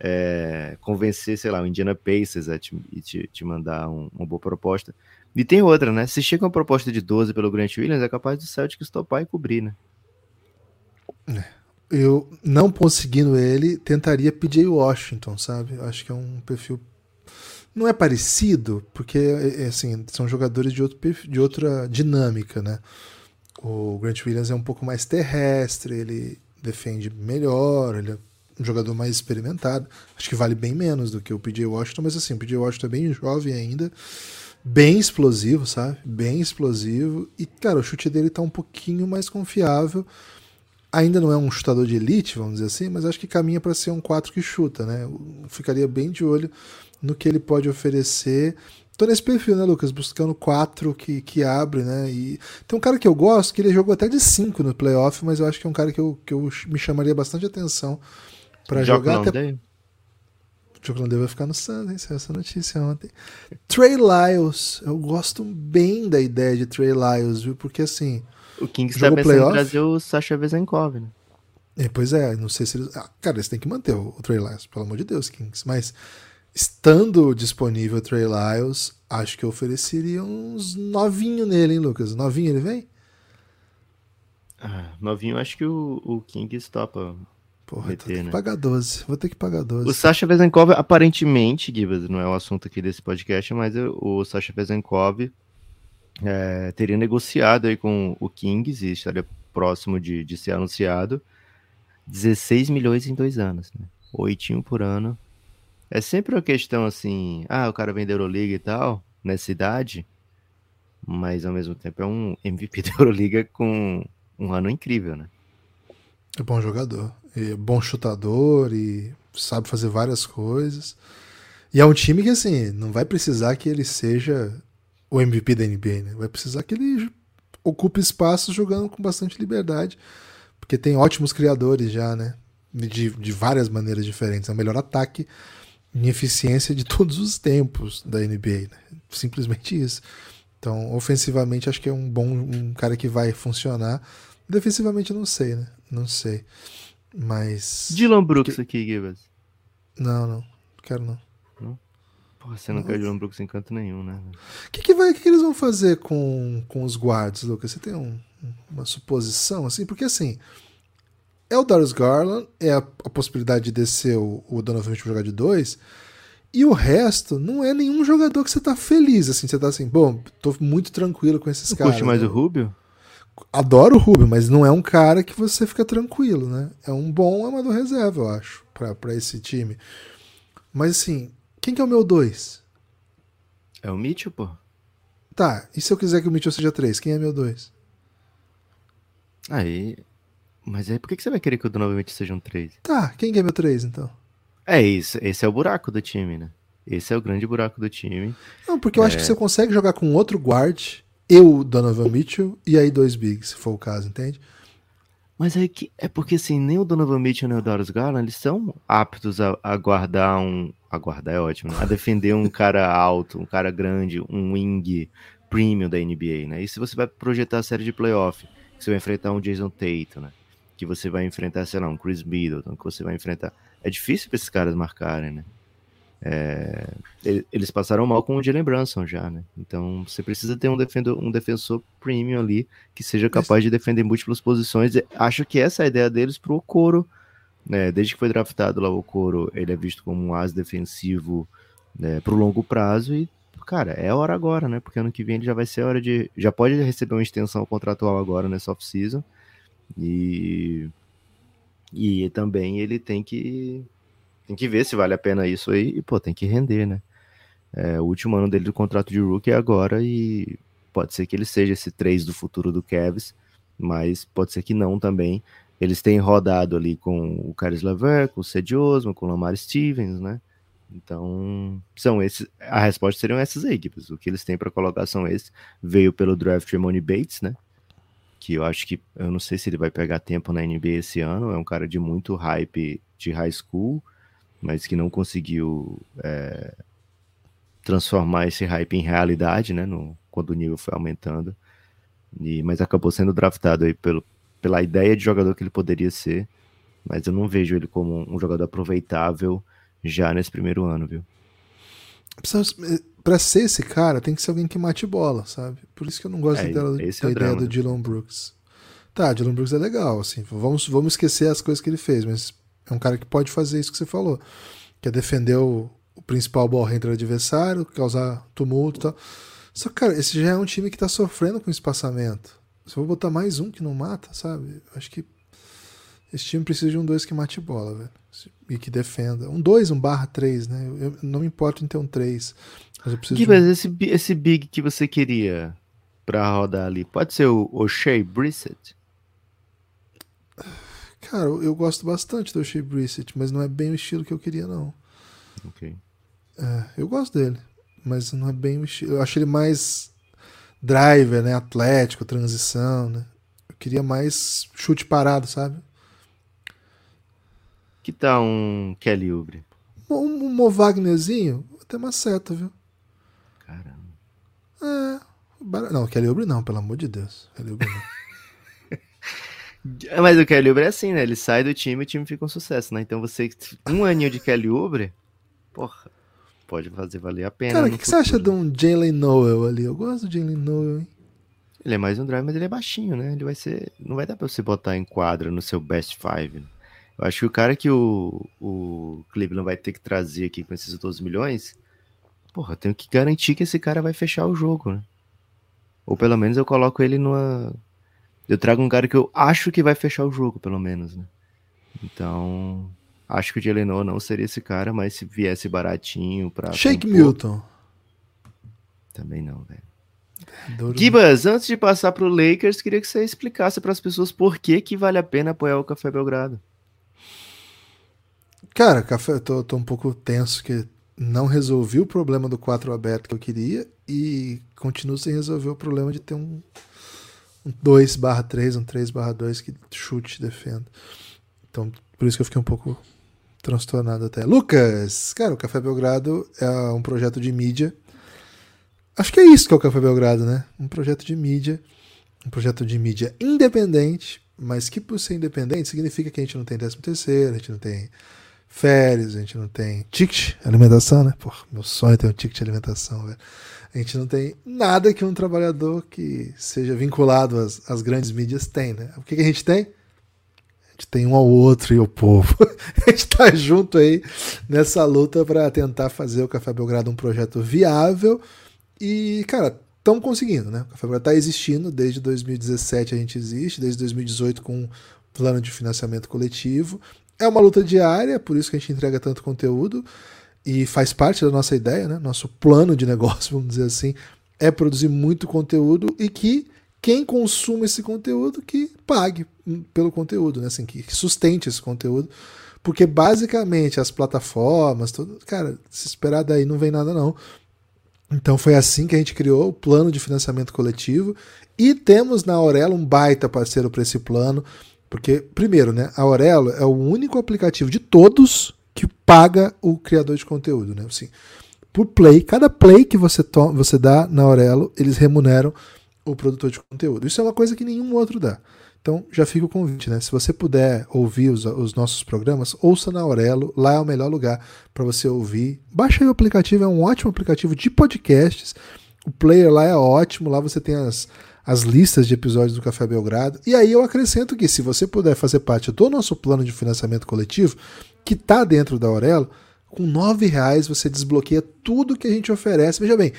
é, convencer, sei lá, o Indiana Pacers a te, te, te mandar um, uma boa proposta. E tem outra, né? Se chega uma proposta de 12 pelo Grant Williams, é capaz do Celtics topar e cobrir, né? É eu não conseguindo ele, tentaria PJ Washington, sabe? Acho que é um perfil. Não é parecido, porque é, é, assim, são jogadores de, outro de outra dinâmica, né? O Grant Williams é um pouco mais terrestre, ele defende melhor, ele é um jogador mais experimentado. Acho que vale bem menos do que o PJ Washington, mas assim, o PJ Washington é bem jovem ainda, bem explosivo, sabe? Bem explosivo. E, cara, o chute dele tá um pouquinho mais confiável ainda não é um chutador de elite, vamos dizer assim, mas acho que caminha para ser um 4 que chuta, né? Eu ficaria bem de olho no que ele pode oferecer. Tô nesse perfil, né, Lucas? Buscando 4 que, que abre, né? E tem um cara que eu gosto, que ele jogou até de 5 no playoff, mas eu acho que é um cara que eu, que eu me chamaria bastante atenção para jogar. Até... O Jogo vai ficar no Suns, hein? Saiu essa notícia ontem. Trey Lyles. Eu gosto bem da ideia de Trey Lyles, viu? Porque assim. O Kings tá pensando playoff? em trazer o Sasha Vezenkov, né? É, pois é, não sei se eles. Ah, cara, eles têm que manter o, o Trey Lyles, pelo amor de Deus, Kings. Mas estando disponível o Trey Lyles, acho que eu ofereceria uns novinho nele, hein, Lucas? Novinho ele vem? Ah, novinho, acho que o, o Kings topa. Porra, meter, ter né? que pagar 12. Vou ter que pagar 12. O Sasha Vezenkov, aparentemente, Gibas, não é o assunto aqui desse podcast, mas o Sasha Vezenkov é, teria negociado aí com o Kings e estaria próximo de, de ser anunciado 16 milhões em dois anos, né? Oitinho por ano. É sempre uma questão assim, ah, o cara vem da Euroliga e tal, nessa idade, mas ao mesmo tempo é um MVP da Euroliga com um ano incrível, né? É bom jogador, é bom chutador e sabe fazer várias coisas. E é um time que, assim, não vai precisar que ele seja o MVP da NBA, né? Vai precisar que ele ocupe espaço jogando com bastante liberdade, porque tem ótimos criadores já, né? De, de várias maneiras diferentes. É o melhor ataque em eficiência de todos os tempos da NBA, né? Simplesmente isso. Então, ofensivamente, acho que é um bom um cara que vai funcionar. Defensivamente, não sei, né? Não sei. Mas. Dylan Brooks que... aqui, Gibbs. Não, não. Quero não. Porra, você não quer o Dylan Brooks em canto nenhum, né? O que, que, vai, que, que eles vão fazer com, com os guards, Lucas? Você tem um, uma suposição, assim? Porque, assim, é o Darius Garland, é a, a possibilidade de descer o, o Donovan Mitchell jogar de dois, e o resto não é nenhum jogador que você tá feliz, assim, você tá assim, bom, tô muito tranquilo com esses não caras. Curte mais né? o Rubio? Adoro o Rubio, mas não é um cara que você fica tranquilo, né? É um bom amador reserva, eu acho, para esse time. Mas assim, quem que é o meu 2? É o Mitchell, pô. Tá, e se eu quiser que o Mitchell seja 3, quem é meu 2? Aí. Mas aí por que você vai querer que o Donovan Mitchell seja um 3? Tá, quem que é meu 3 então? É isso, esse é o buraco do time, né? Esse é o grande buraco do time. Não, porque eu é... acho que você consegue jogar com outro guard, eu, Donovan Mitchell, e aí dois bigs, se for o caso, entende? Mas é que é porque assim, nem o Donovan Mitchell nem o Darius Garland, eles são aptos a, a guardar um, aguardar é ótimo, né? a defender um cara alto, um cara grande, um wing premium da NBA, né? E se você vai projetar a série de playoff, que você vai enfrentar um Jason Tatum, né? Que você vai enfrentar, sei lá, um Chris Middleton, que você vai enfrentar. É difícil para esses caras marcarem, né? É... eles passaram mal com o Jalen Brunson já, né? Então você precisa ter um defensor, um defensor premium ali que seja capaz de defender múltiplas posições. Acho que essa é a ideia deles pro Coro né, desde que foi draftado lá o Coro, ele é visto como um as defensivo né, para o longo prazo e, cara, é hora agora, né? Porque ano que vem ele já vai ser hora de. Já pode receber uma extensão contratual agora nessa off-season. E. E também ele tem que. Tem que ver se vale a pena isso aí. E, pô, tem que render, né? É, o último ano dele do contrato de rookie é agora e pode ser que ele seja esse 3 do futuro do Cavs, mas pode ser que não também. Eles têm rodado ali com o Caris Lever, com o Cedi com o Lamar Stevens, né? Então, são esses. A resposta seriam essas equipes. O que eles têm para colocar são esses. Veio pelo draft Money Bates, né? Que eu acho que. Eu não sei se ele vai pegar tempo na NBA esse ano. É um cara de muito hype de high school. mas que não conseguiu é, transformar esse hype em realidade, né? No, quando o nível foi aumentando. E, mas acabou sendo draftado aí pelo, pela ideia de jogador que ele poderia ser. Mas eu não vejo ele como um jogador aproveitável já nesse primeiro ano, viu? Pra ser esse cara, tem que ser alguém que mate bola, sabe? Por isso que eu não gosto é, da, da é ideia drama, do né? Dylan Brooks. Tá, Dylan Brooks é legal, assim. Vamos, vamos esquecer as coisas que ele fez, mas é um cara que pode fazer isso que você falou. Que é defender o, o principal ball handler adversário, causar tumulto e tal. Só que, cara, esse já é um time que tá sofrendo com espaçamento. Se eu vou botar mais um que não mata, sabe? Acho que esse time precisa de um dois que mate bola, velho. E que defenda. Um dois, um barra três, né? Eu, eu não me importo em ter um três. Mas eu preciso Gibas, um... esse, esse big que você queria pra rodar ali, pode ser o O'Shea Brissett? Cara, eu gosto bastante do Shea Brissett, mas não é bem o estilo que eu queria, não. Ok. É, eu gosto dele, mas não é bem o estilo. Eu acho ele mais driver, né? Atlético, transição, né? Eu queria mais chute parado, sabe? Que tal um Kelly Ubre? Um, um Mo Wagnerzinho, até uma seta, viu? Caramba. É. Não, Kelly Ubre não, pelo amor de Deus. Kelly Ubre não. Mas o Kelly Oubre é assim, né? Ele sai do time e o time fica um sucesso, né? Então você, um aninho de Kelly Oubre, porra, pode fazer valer a pena. Cara, o que, que, você acha de um Jalen Noel ali? Eu gosto do Jalen Noel, hein? Ele é mais um drive, mas ele é baixinho, né? Ele vai ser. Não vai dar pra você botar em quadra no seu best five. Né? Eu acho que o cara que o, o Cleveland vai ter que trazer aqui com esses 12 milhões, porra, eu tenho que garantir que esse cara vai fechar o jogo, né? Ou pelo menos eu coloco ele numa eu trago um cara que eu acho que vai fechar o jogo, pelo menos, né? Então, acho que o Jalen não seria esse cara, mas se viesse baratinho pra. Shake compor, Milton. Também não, velho. Gibas, antes de passar pro Lakers, queria que você explicasse para as pessoas por que, que vale a pena apoiar o Café Belgrado. Cara, café, eu tô, tô um pouco tenso que não resolvi o problema do 4 aberto que eu queria e continuo sem resolver o problema de ter um um 2 barra 3, um 3 barra 2 que chute defenda. Então, por isso que eu fiquei um pouco transtornado até. Lucas, cara, o Café Belgrado é um projeto de mídia. Acho que é isso que é o Café Belgrado, né? Um projeto de mídia, um projeto de mídia independente, mas que por ser independente significa que a gente não tem 13 terceiro, a gente não tem férias, a gente não tem ticket alimentação, né? Pô, meu sonho é ter um ticket de alimentação, velho. A gente não tem nada que um trabalhador que seja vinculado às, às grandes mídias tem, né? O que, que a gente tem? Gente tem um ao outro e o povo. a gente está junto aí nessa luta para tentar fazer o Café Belgrado um projeto viável. E, cara, estamos conseguindo, né? O Café Belgrado está existindo, desde 2017 a gente existe, desde 2018 com um plano de financiamento coletivo. É uma luta diária, por isso que a gente entrega tanto conteúdo e faz parte da nossa ideia, né? Nosso plano de negócio, vamos dizer assim, é produzir muito conteúdo e que quem consuma esse conteúdo que pague pelo conteúdo, né? Assim, que sustente esse conteúdo. Porque basicamente as plataformas, tudo, cara, se esperar daí não vem nada não. Então foi assim que a gente criou o plano de financiamento coletivo e temos na Aurelo um baita parceiro para esse plano, porque primeiro, né, a Aurelo é o único aplicativo de todos que paga o criador de conteúdo, né? Assim, por play, cada play que você, você dá na Aurelo, eles remuneram o produtor de conteúdo. Isso é uma coisa que nenhum outro dá. Então já fica o convite, né? Se você puder ouvir os, os nossos programas, ouça na Aurelo, lá é o melhor lugar para você ouvir. Baixa aí o aplicativo, é um ótimo aplicativo de podcasts. O player lá é ótimo, lá você tem as, as listas de episódios do Café Belgrado. E aí eu acrescento que se você puder fazer parte do nosso plano de financiamento coletivo, que está dentro da Aurelo, com R$ reais você desbloqueia tudo que a gente oferece. Veja bem,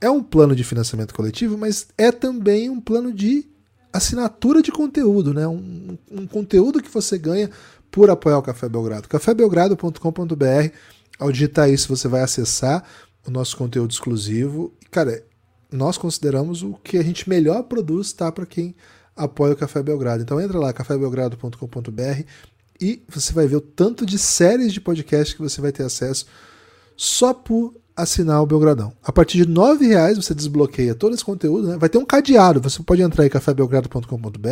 é um plano de financiamento coletivo, mas é também um plano de assinatura de conteúdo, né? Um, um conteúdo que você ganha por apoiar o Café Belgrado. cafébelgrado.com.br. Ao digitar isso, você vai acessar o nosso conteúdo exclusivo. Cara, nós consideramos o que a gente melhor produz tá para quem apoia o Café Belgrado. Então entra lá, cafébelgrado.com.br e você vai ver o tanto de séries de podcast que você vai ter acesso só por assinar o Belgradão. A partir de R$ reais você desbloqueia todo esse conteúdo, né? Vai ter um cadeado, você pode entrar em cafébelgrado.com.br,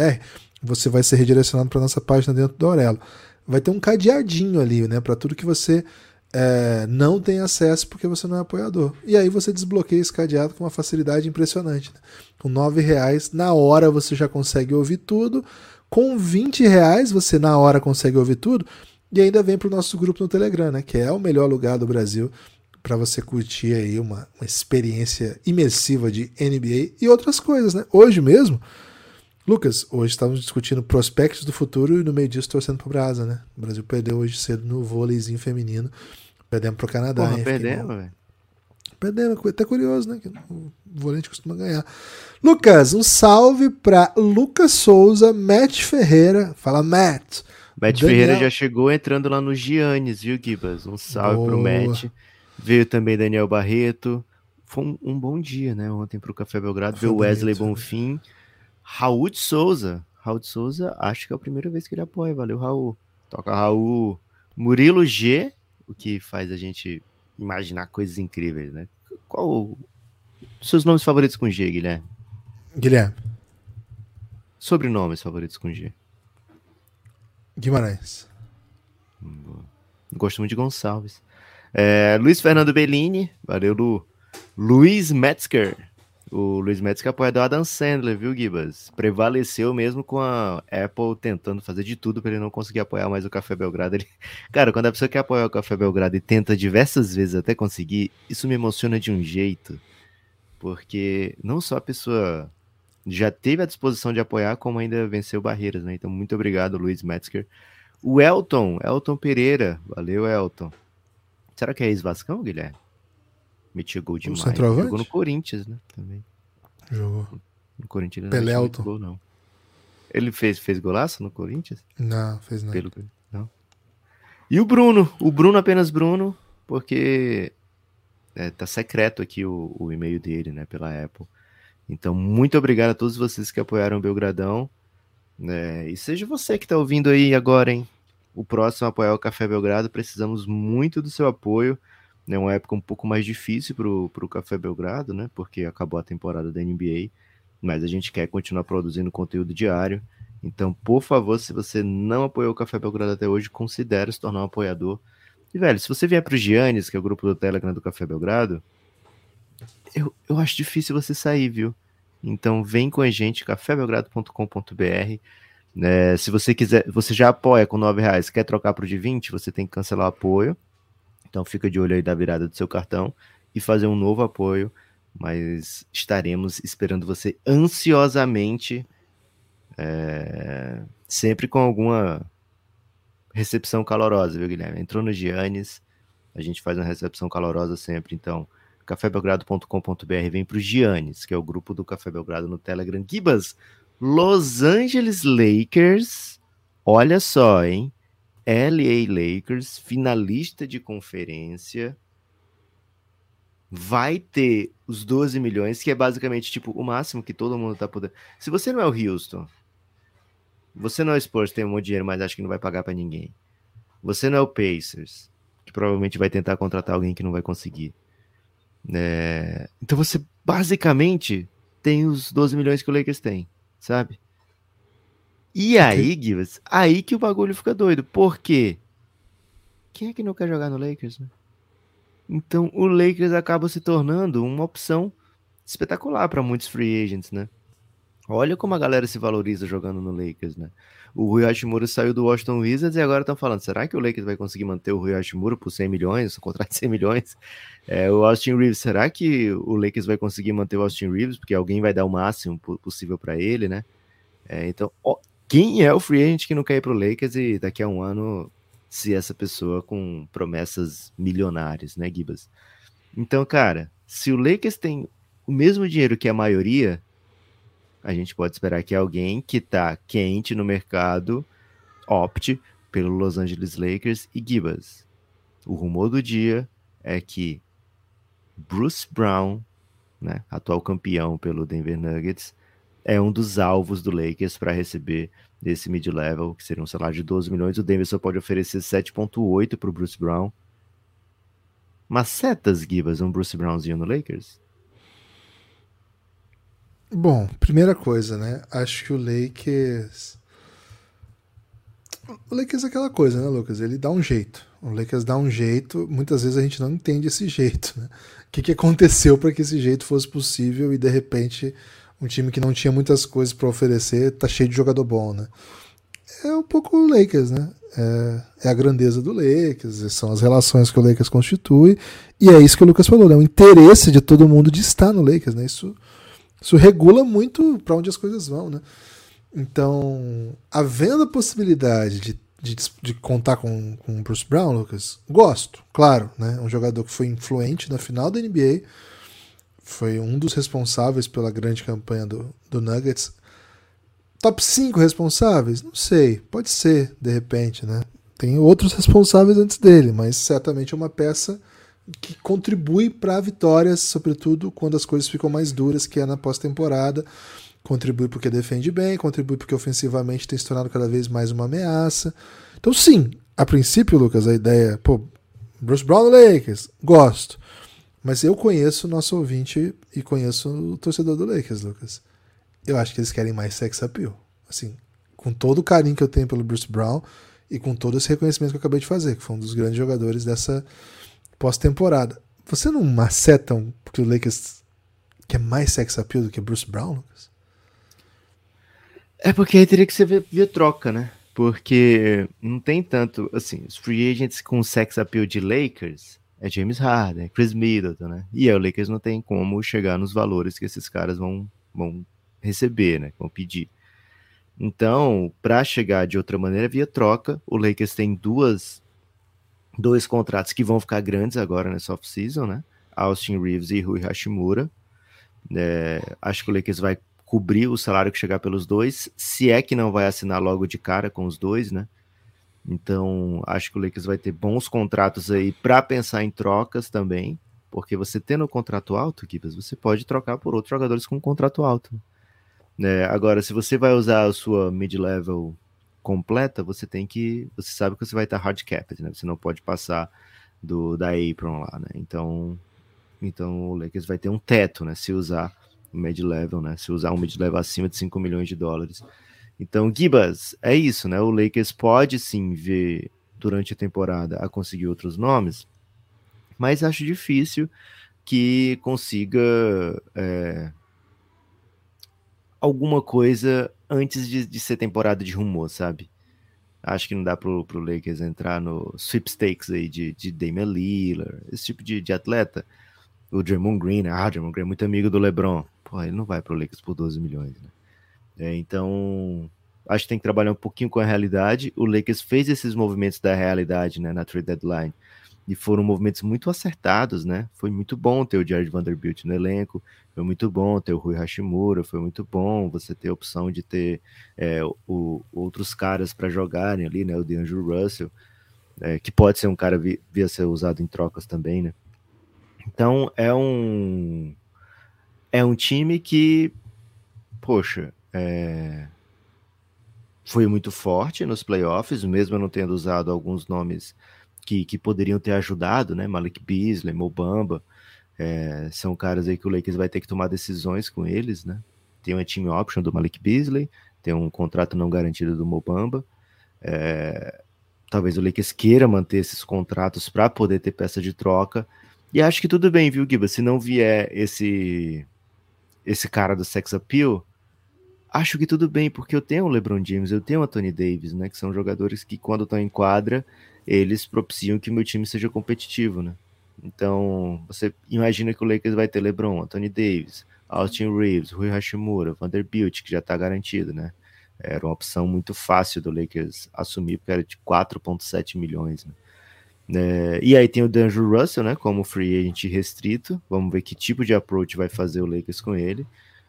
você vai ser redirecionado para nossa página dentro do Aurelo. Vai ter um cadeadinho ali, né, para tudo que você é, não tem acesso porque você não é apoiador. E aí você desbloqueia esse cadeado com uma facilidade impressionante. Né? Com nove reais, na hora você já consegue ouvir tudo. Com 20 reais você na hora consegue ouvir tudo. E ainda vem para o nosso grupo no Telegram, né? Que é o melhor lugar do Brasil para você curtir aí uma, uma experiência imersiva de NBA e outras coisas, né? Hoje mesmo, Lucas, hoje estávamos discutindo prospectos do futuro e no meio disso torcendo pro Brasa, né? O Brasil perdeu hoje cedo no vôleizinho feminino. Perdemos pro Canadá. Porra, perdemos, velho. Perdemos, até curioso, né? Que o volante costuma ganhar. Lucas, um salve para Lucas Souza, Matt Ferreira. Fala, Matt. Matt Daniel... Ferreira já chegou entrando lá no Giannis, viu, Gibas? Um salve Boa. pro Matt. Veio também Daniel Barreto. Foi um, um bom dia, né? Ontem pro Café Belgrado. Veio Wesley bonito, Bonfim. Raul de Souza. Raul de Souza, acho que é a primeira vez que ele apoia. Valeu, Raul. Toca Raul. Murilo G, o que faz a gente imaginar coisas incríveis, né? Qual seus nomes favoritos com G, Guilherme? Guilherme. Sobrenomes favoritos com G. Guimarães. Gosto muito de Gonçalves. É, Luiz Fernando Bellini. Valeu, Lu. Luiz Metzger. O Luiz Médici é apoiador Adam Sandler, viu, Gibas? Prevaleceu mesmo com a Apple tentando fazer de tudo para ele não conseguir apoiar mais o Café Belgrado. Ele... Cara, quando a pessoa quer apoiar o Café Belgrado e tenta diversas vezes até conseguir, isso me emociona de um jeito. Porque não só a pessoa já teve a disposição de apoiar, como ainda venceu barreiras, né? Então, muito obrigado, Luiz Metzger. O Elton, Elton Pereira. Valeu, Elton. Será que é ex-Vascão, Guilherme? Metia gol demais. Centroavante? Jogou no Corinthians, né? Também. Jogou. No Corinthians ele não não. Ele fez, fez golaço no Corinthians? Não, fez não. Pelo... não. E o Bruno? O Bruno apenas Bruno, porque é, tá secreto aqui o, o e-mail dele, né, pela Apple. Então, muito obrigado a todos vocês que apoiaram o Belgradão. É, e seja você que está ouvindo aí agora, hein? O próximo apoiar o Café Belgrado, precisamos muito do seu apoio né, uma época um pouco mais difícil para o Café Belgrado, né? Porque acabou a temporada da NBA, mas a gente quer continuar produzindo conteúdo diário. Então, por favor, se você não apoiou o Café Belgrado até hoje, considere se tornar um apoiador. E, velho, se você vier para o Giannis, que é o grupo do Telegram do Café Belgrado, eu, eu acho difícil você sair, viu? Então, vem com a gente, cafébelgrado.com.br. Né, se você quiser, você já apoia com 9 reais, quer trocar para o de 20, você tem que cancelar o apoio. Então fica de olho aí da virada do seu cartão e fazer um novo apoio, mas estaremos esperando você ansiosamente, é, sempre com alguma recepção calorosa, viu, Guilherme? Entrou no Giannis, a gente faz uma recepção calorosa sempre, então cafébelgrado.com.br vem para o Giannis, que é o grupo do Café Belgrado no Telegram. Gibas, Los Angeles Lakers, olha só, hein? LA Lakers, finalista de conferência, vai ter os 12 milhões, que é basicamente tipo o máximo que todo mundo tá podendo. Se você não é o Houston, você não é o Spurs, tem um monte de dinheiro, mas acha que não vai pagar para ninguém. Você não é o Pacers, que provavelmente vai tentar contratar alguém que não vai conseguir. É... Então você basicamente tem os 12 milhões que o Lakers tem, sabe? E aí, Givas, aí que o bagulho fica doido. Por quê? Quem é que não quer jogar no Lakers, né? Então, o Lakers acaba se tornando uma opção espetacular para muitos free agents, né? Olha como a galera se valoriza jogando no Lakers, né? O Rui Hashimura saiu do Washington Wizards e agora estão falando, será que o Lakers vai conseguir manter o Rui Hashimura por 100 milhões, um contrato de 100 milhões? É, o Austin Reeves, será que o Lakers vai conseguir manter o Austin Reeves? Porque alguém vai dar o máximo possível para ele, né? É, então, ó, quem é o free agent que não quer ir pro Lakers e daqui a um ano se essa pessoa com promessas milionárias, né, Gibas? Então, cara, se o Lakers tem o mesmo dinheiro que a maioria, a gente pode esperar que alguém que tá quente no mercado opte pelo Los Angeles Lakers e Gibas. O rumor do dia é que Bruce Brown, né, atual campeão pelo Denver Nuggets, é um dos alvos do Lakers para receber desse mid-level, que seria um salário de 12 milhões. O Denver só pode oferecer 7,8 para o Bruce Brown. Macetas, Gibas, um Bruce Brownzinho no Lakers? Bom, primeira coisa, né? Acho que o Lakers. O Lakers é aquela coisa, né, Lucas? Ele dá um jeito. O Lakers dá um jeito, muitas vezes a gente não entende esse jeito, né? O que, que aconteceu para que esse jeito fosse possível e de repente um time que não tinha muitas coisas para oferecer tá cheio de jogador bom, né? É um pouco o Lakers, né? É, é, a grandeza do Lakers, são as relações que o Lakers constitui, e é isso que o Lucas falou, né? O interesse de todo mundo de estar no Lakers, né? Isso, isso regula muito para onde as coisas vão, né? Então, havendo a possibilidade de de, de contar com, com o Bruce Brown, Lucas? Gosto, claro, né? Um jogador que foi influente na final da NBA, foi um dos responsáveis pela grande campanha do, do Nuggets. Top 5 responsáveis? Não sei, pode ser, de repente, né? Tem outros responsáveis antes dele, mas certamente é uma peça que contribui para vitórias, sobretudo quando as coisas ficam mais duras, que é na pós-temporada contribui porque defende bem, contribui porque ofensivamente tem se tornado cada vez mais uma ameaça. Então, sim, a princípio, Lucas, a ideia, pô, Bruce Brown Lakers, gosto. Mas eu conheço o nosso ouvinte e conheço o torcedor do Lakers, Lucas. Eu acho que eles querem mais sex appeal. Assim, com todo o carinho que eu tenho pelo Bruce Brown e com todo esse reconhecimento que eu acabei de fazer, que foi um dos grandes jogadores dessa pós-temporada. Você não maceta porque o Lakers quer mais sex appeal do que Bruce Brown, Lucas? É porque aí teria que ser via, troca, né? Porque não tem tanto, assim, os free agents com sex appeal de Lakers é James Harden, Chris Middleton, né? E aí o Lakers não tem como chegar nos valores que esses caras vão, vão receber, né? Vão pedir. Então, para chegar de outra maneira via troca, o Lakers tem duas dois contratos que vão ficar grandes agora nessa off-season, né? Austin Reeves e Rui Hashimura. É, acho que o Lakers vai cobrir o salário que chegar pelos dois, se é que não vai assinar logo de cara com os dois, né? Então, acho que o Lakers vai ter bons contratos aí para pensar em trocas também, porque você tendo um contrato alto, Kibas, você pode trocar por outros jogadores com um contrato alto. Né? Agora, se você vai usar a sua mid-level completa, você tem que. Você sabe que você vai estar hard capped, né? Você não pode passar do da apron lá, né? Então, então o Lakers vai ter um teto, né? Se usar mid-level, né? Se usar um mid-level acima de 5 milhões de dólares. Então, Gibas, é isso, né? O Lakers pode sim ver durante a temporada a conseguir outros nomes, mas acho difícil que consiga é, alguma coisa antes de, de, ser temporada de rumor, sabe? Acho que não dá pro, pro Lakers entrar no sweepstakes aí de, de Damian Lillard, esse tipo de, de atleta. O Draymond Green, ah, Draymond Green é muito amigo do LeBron pô, ele não vai para o Lakers por 12 milhões, né? É, então, acho que tem que trabalhar um pouquinho com a realidade. O Lakers fez esses movimentos da realidade, né, na trade deadline, e foram movimentos muito acertados, né? Foi muito bom ter o Jared Vanderbilt no elenco, foi muito bom ter o Rui Hashimura, foi muito bom você ter a opção de ter é, o, outros caras para jogarem ali, né? O DeAngelo Russell, é, que pode ser um cara via vi ser usado em trocas também, né? Então é um é um time que, poxa, é... foi muito forte nos playoffs, mesmo não tendo usado alguns nomes que, que poderiam ter ajudado, né? Malik Beasley, Mobamba, é... são caras aí que o Lakers vai ter que tomar decisões com eles, né? Tem uma team option do Malik Beasley, tem um contrato não garantido do Mobamba. É... Talvez o Lakers queira manter esses contratos para poder ter peça de troca. E acho que tudo bem, viu, Giba? Se não vier esse esse cara do sex appeal, acho que tudo bem, porque eu tenho o LeBron James, eu tenho o Anthony Davis, né? Que são jogadores que, quando estão em quadra, eles propiciam que meu time seja competitivo, né? Então, você imagina que o Lakers vai ter LeBron, Anthony Davis, Austin Reeves, Rui Hashimura, Vanderbilt, que já está garantido, né? Era uma opção muito fácil do Lakers assumir, porque era de 4,7 milhões, né? É, e aí tem o D'Angelo Russell, né, como free agent restrito. Vamos ver que tipo de approach vai fazer o Lakers com ele.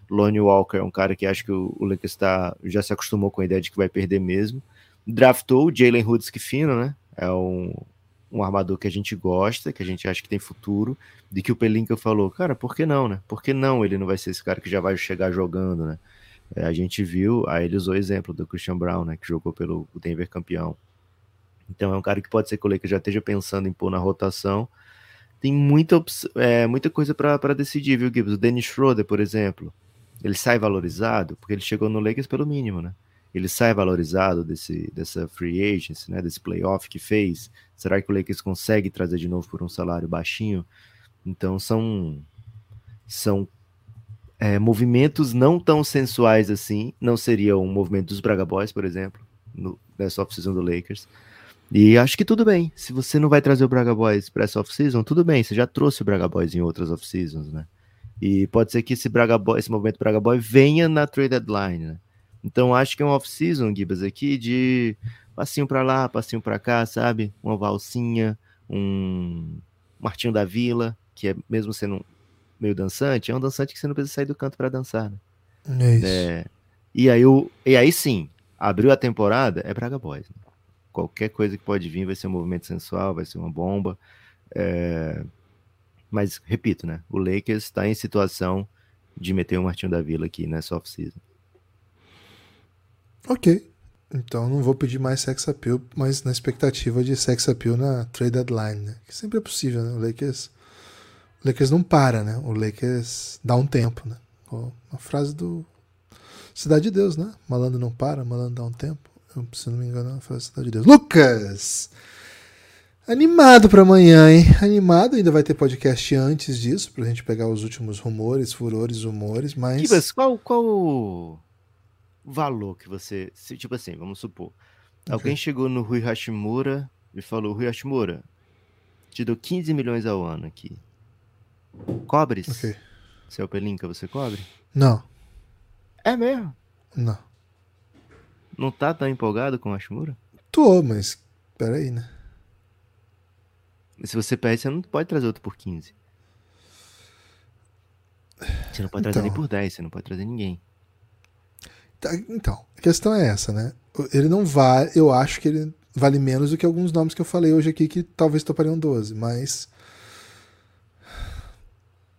Lonnie Walker é um cara que acho que o, o Lakers tá, já se acostumou com a ideia de que vai perder mesmo. Draftou o Jalen Hudson fino, né? É um, um armador que a gente gosta, que a gente acha que tem futuro, de que o Pelinka falou, cara, por que não, né? Por que não ele não vai ser esse cara que já vai chegar jogando, né? É, a gente viu, aí ele usou o exemplo do Christian Brown, né, que jogou pelo Denver campeão. Então é um cara que pode ser que o já esteja pensando em pôr na rotação. Tem muita, é, muita coisa para decidir, viu, Gibbs? O Dennis Schroeder, por exemplo, ele sai valorizado porque ele chegou no Lakers pelo mínimo, né? Ele sai valorizado desse, dessa free agency, né, desse playoff que fez? Será que o Lakers consegue trazer de novo por um salário baixinho? Então são são é, movimentos não tão sensuais assim. Não seria um movimento dos Braga Boys, por exemplo, no, nessa off-season do Lakers. E acho que tudo bem. Se você não vai trazer o Braga Boys para essa off-season, tudo bem. Você já trouxe o Braga Boys em outras off-seasons, né? E pode ser que esse, Braga Boy, esse movimento Braga Boy venha na trade deadline, né? Então acho que é um off-season, Gibas, aqui de passinho para lá, passinho para cá, sabe? Uma valsinha, um Martinho da Vila, que é mesmo sendo meio dançante, é um dançante que você não precisa sair do canto para dançar, né? É isso. É, e, aí, o, e aí sim, abriu a temporada, é Braga Boys. Né? Qualquer coisa que pode vir vai ser um movimento sensual, vai ser uma bomba. É... Mas, repito, né? O Lakers está em situação de meter o Martinho da Vila aqui nessa off-season. Ok. Então não vou pedir mais sex appeal, mas na expectativa de sex appeal na trade deadline, né? Que sempre é possível, né? O Lakers, o Lakers não para, né? O Lakers dá um tempo, né? A frase do Cidade de Deus, né? Malandro não para, malandro dá um tempo. Eu, se não me engano, é a frase Cidade de Deus. Lucas! Animado para amanhã, hein? Animado, ainda vai ter podcast antes disso, pra gente pegar os últimos rumores, furores, humores, mas. Kibas, qual, qual valor que você. Se, tipo assim, vamos supor. Okay. Alguém chegou no Rui Hashimura e falou: Rui Hashimura, te dou 15 milhões ao ano aqui. Cobres? Ok. Seu Pelinca, você cobre? Não. É mesmo? Não. Não tá tão empolgado com o Hashimura? Tô, mas. Peraí, né? Se você pede, você não pode trazer outro por 15. Você não pode trazer então... nem por 10, você não pode trazer ninguém. Tá, então, a questão é essa, né? Ele não vale, eu acho que ele vale menos do que alguns nomes que eu falei hoje aqui que talvez topariam 12, mas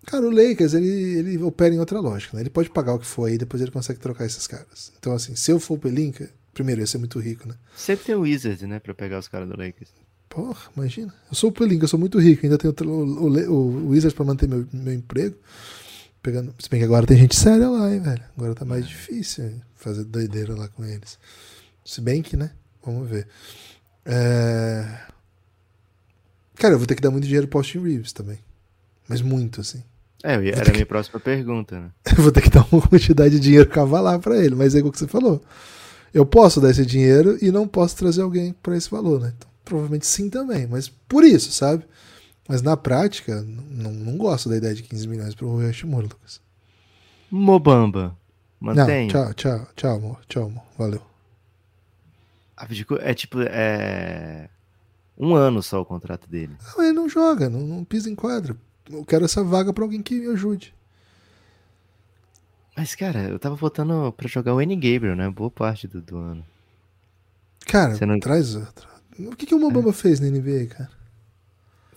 Cara, o Lakers, ele, ele opera em outra lógica, né? Ele pode pagar o que for aí, depois ele consegue trocar esses caras. Então, assim, se eu for o Pelinka, primeiro, ia ser muito rico, né? Sempre tem o Wizard, né, pra pegar os caras do Lakers. Porra, imagina. Eu sou o Pelinka, eu sou muito rico, ainda tenho o, o, o, o Wizard pra manter meu, meu emprego. Pegando, se bem que agora tem gente séria lá, hein, velho. Agora tá mais é. difícil fazer doideira lá com eles. Se bem que, né? Vamos ver. É... Cara, eu vou ter que dar muito dinheiro pro Austin Reeves também. Mas muito, assim. É, era a minha próxima pergunta, né? Eu vou ter que dar uma quantidade de dinheiro cavalar para ele, mas é o que você falou. Eu posso dar esse dinheiro e não posso trazer alguém para esse valor, né? Então, provavelmente sim também, mas por isso, sabe? Mas na prática, não, não gosto da ideia de 15 milhões pro Hashimura, Lucas. Mobamba. Mantém. Não, tchau, tchau, tchau, amor. Tchau, amor. Valeu. É tipo, é. Um ano só o contrato dele. Não, ele não joga, não, não pisa em quadra. Eu quero essa vaga pra alguém que me ajude. Mas, cara, eu tava votando pra jogar o N. Gabriel, né? Boa parte do, do ano. Cara, não... traz outra. O que, que o Mobamba é. fez na NBA, cara?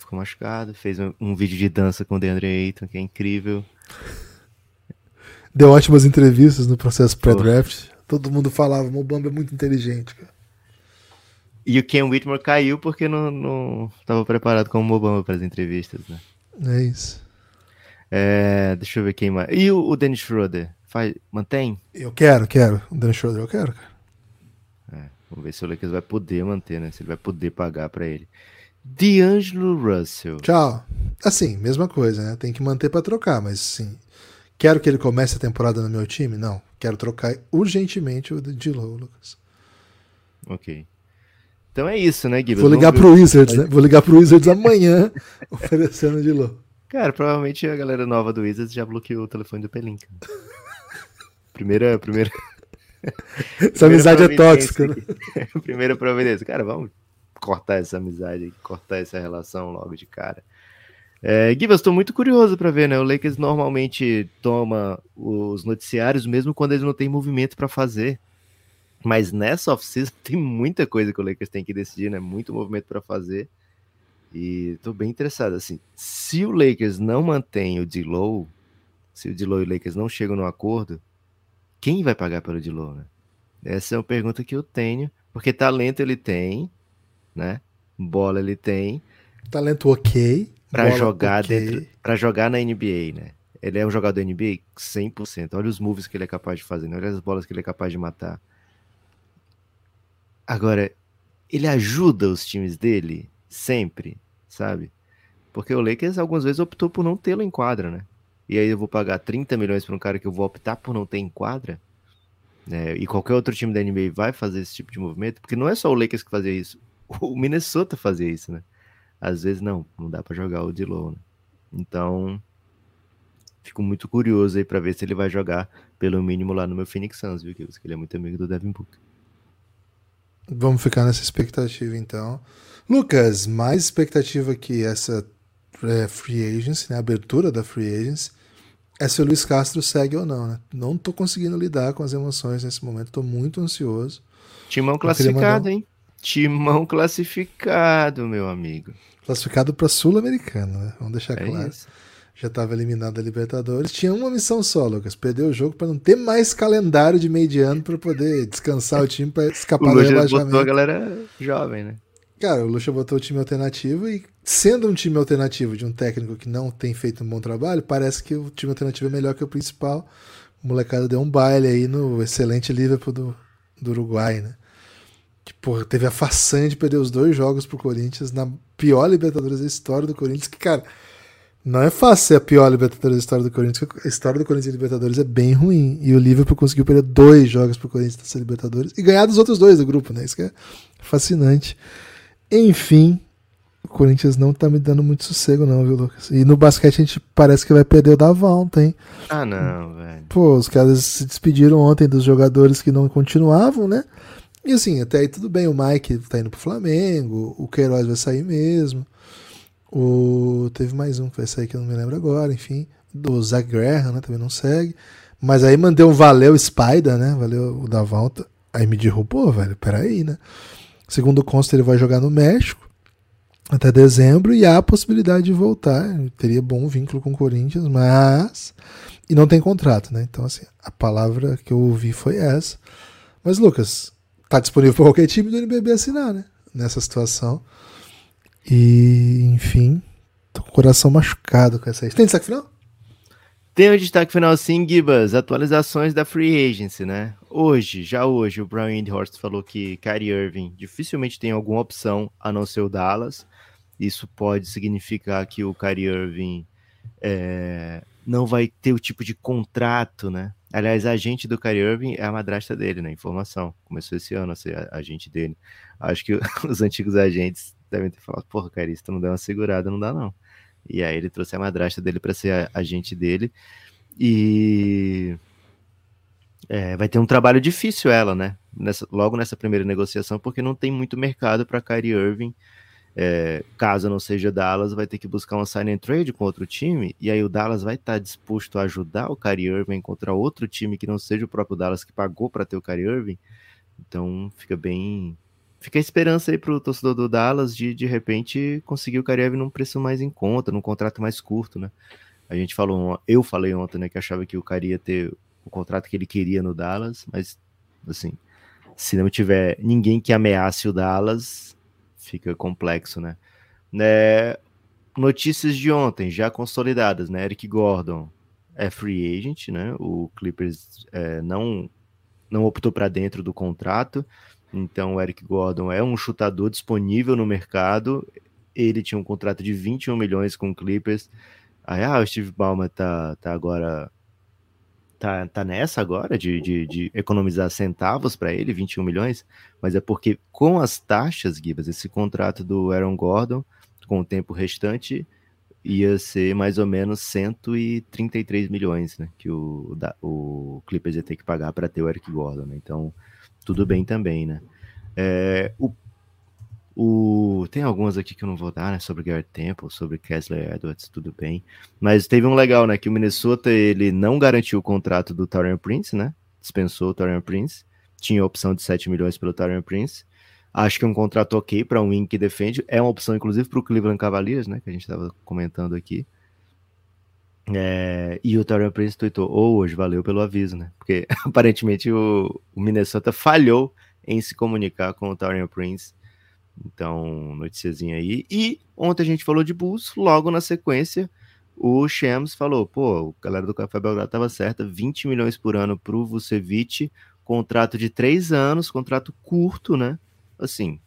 Ficou machucado, fez um, um vídeo de dança com o DeAndre Ayton, que é incrível. Deu ótimas entrevistas no processo pré-draft. Todo mundo falava, Mobamba é muito inteligente, cara. E o Ken Whitmore caiu porque não, não estava preparado como Mobamba para as entrevistas, né? É isso. É, deixa eu ver quem mais. E o, o Dennis Schroeder? Faz, mantém? Eu quero, quero. O Dennis Schroeder eu quero, cara. É, vamos ver se o Lakers vai poder manter, né? Se ele vai poder pagar para ele. D'Angelo Russell. Tchau. Assim, mesma coisa, né? Tem que manter para trocar, mas sim. Quero que ele comece a temporada no meu time? Não. Quero trocar urgentemente o D'Lo, Lucas. Ok. Então é isso, né, Guilherme? Vou ligar pro Wizards, né? Vou ligar pro Wizards amanhã oferecendo D'Lo. Cara, provavelmente a galera nova do Wizards já bloqueou o telefone do Pelinka. primeira, primeira... Essa amizade é tóxica, né? primeira providência. Cara, vamos cortar essa amizade, cortar essa relação logo de cara. É, Gibas, estou muito curioso para ver, né? O Lakers normalmente toma os noticiários mesmo quando eles não têm movimento para fazer. Mas nessa off-season tem muita coisa que o Lakers tem que decidir, né? Muito movimento para fazer. E estou bem interessado, assim, se o Lakers não mantém o D-Low, se o D-Low e o Lakers não chegam no acordo, quem vai pagar pelo D-Low, né? Essa é uma pergunta que eu tenho, porque talento ele tem, né? Bola ele tem. Talento ok. Para jogar okay. dentro, para jogar na NBA, né? Ele é um jogador NBA 100%. Olha os moves que ele é capaz de fazer, né? olha as bolas que ele é capaz de matar. Agora, ele ajuda os times dele sempre, sabe? Porque o Lakers algumas vezes optou por não tê-lo em quadra, né? E aí eu vou pagar 30 milhões para um cara que eu vou optar por não ter em quadra. Né? E qualquer outro time da NBA vai fazer esse tipo de movimento, porque não é só o Lakers que fazia isso. O Minnesota fazia isso, né? Às vezes não, não dá para jogar o Dilow, né? Então, fico muito curioso aí para ver se ele vai jogar pelo mínimo lá no meu Phoenix Suns, viu, que ele é muito amigo do Devin Booker. Vamos ficar nessa expectativa então. Lucas, mais expectativa que essa é, free agency, né, abertura da free agency, é se o Luiz Castro segue ou não, né? Não tô conseguindo lidar com as emoções nesse momento, tô muito ansioso. Timão classificado, mandar... hein? Timão classificado, meu amigo. Classificado para Sul-Americano, né? Vamos deixar é claro. Isso. Já estava eliminado da Libertadores. Tinha uma missão só, Lucas. Perdeu o jogo para não ter mais calendário de meio de ano para poder descansar o time para escapar do rebaixamento. botou a galera jovem, né? Cara, o Lucha botou o time alternativo e, sendo um time alternativo de um técnico que não tem feito um bom trabalho, parece que o time alternativo é melhor que o principal. O molecada deu um baile aí no excelente Liverpool do, do Uruguai, né? Que, porra, teve a façanha de perder os dois jogos pro Corinthians na pior Libertadores da história do Corinthians, que, cara, não é fácil ser a pior Libertadores da história do Corinthians, a história do Corinthians e Libertadores é bem ruim. E o Liverpool conseguiu perder dois jogos pro Corinthians nessa Libertadores e ganhar dos outros dois do grupo, né? Isso que é fascinante. Enfim, o Corinthians não tá me dando muito sossego, não, viu, Lucas? E no basquete a gente parece que vai perder o Davon, hein? Ah, não, velho. Pô, os caras se despediram ontem dos jogadores que não continuavam, né? E assim, até aí tudo bem, o Mike tá indo pro Flamengo, o Queiroz vai sair mesmo. O... Teve mais um que vai sair que eu não me lembro agora, enfim. Do Zach Graham, né? Também não segue. Mas aí mandei um valeu Spider, né? Valeu o Davon. Aí me derrubou, velho. Peraí, né? Segundo consta, ele vai jogar no México até dezembro e há a possibilidade de voltar. Ele teria bom vínculo com o Corinthians, mas. E não tem contrato, né? Então, assim, a palavra que eu ouvi foi essa. Mas, Lucas, tá disponível para qualquer time do NBB assinar, né? Nessa situação. E, enfim, tô com o coração machucado com essa aí. Tem destaque final? Tem um destaque final sim, Gibas. Atualizações da Free Agency, né? Hoje, já hoje, o Brian Windhorst falou que Kyrie Irving dificilmente tem alguma opção a não ser o Dallas. Isso pode significar que o Kyrie Irving é, não vai ter o tipo de contrato, né? Aliás, a agente do Kyrie Irving é a madrasta dele, né? Informação. Começou esse ano a ser a agente dele. Acho que os antigos agentes devem ter falado, porra, Kyrie, tu não der uma segurada, não dá não. E aí ele trouxe a madrasta dele para ser agente dele. E é, vai ter um trabalho difícil ela, né? Nessa, logo nessa primeira negociação, porque não tem muito mercado para Kyrie Irving. É, caso não seja Dallas, vai ter que buscar um sign and trade com outro time, e aí o Dallas vai estar tá disposto a ajudar o Kyrie Irving a encontrar outro time que não seja o próprio Dallas que pagou para ter o Kyrie Irving. Então fica bem fica a esperança aí pro torcedor do Dallas de de repente conseguir o Karev num preço mais em conta, num contrato mais curto, né? A gente falou, eu falei ontem, né, que achava que o cara ia ter o contrato que ele queria no Dallas, mas assim, se não tiver ninguém que ameace o Dallas, fica complexo, né? né? Notícias de ontem, já consolidadas, né? Eric Gordon é free agent, né? O Clippers é, não não optou para dentro do contrato. Então, o Eric Gordon é um chutador disponível no mercado. Ele tinha um contrato de 21 milhões com o Clippers. Aí, ah, o Steve Ballmer tá, tá agora. Tá, tá nessa agora de, de, de economizar centavos para ele, 21 milhões, mas é porque com as taxas, Gibas, esse contrato do Aaron Gordon, com o tempo restante, ia ser mais ou menos 133 milhões, né? Que o, da, o Clippers ia ter que pagar para ter o Eric Gordon, né? Então, tudo bem também, né? É, o, o, tem algumas aqui que eu não vou dar, né? Sobre Garrett Temple, sobre Kessler Edwards, tudo bem. Mas teve um legal, né? Que o Minnesota ele não garantiu o contrato do Torian Prince, né? Dispensou o Torian Prince. Tinha a opção de 7 milhões pelo Torian Prince. Acho que é um contrato ok para um wing que defende. É uma opção, inclusive, para o Cleveland Cavaliers, né? Que a gente estava comentando aqui. É, e o Torian Prince tweetou, ou oh, hoje, valeu pelo aviso, né? Porque aparentemente o, o, Minnesota falhou em se comunicar com o Torian Prince. Então, noticiazinha aí. E ontem a gente falou de Bulls, logo na sequência, o Shams falou, pô, a galera do Café Belgrado estava certa, 20 milhões por ano pro Vucevic, contrato de três anos, contrato curto, né? assim,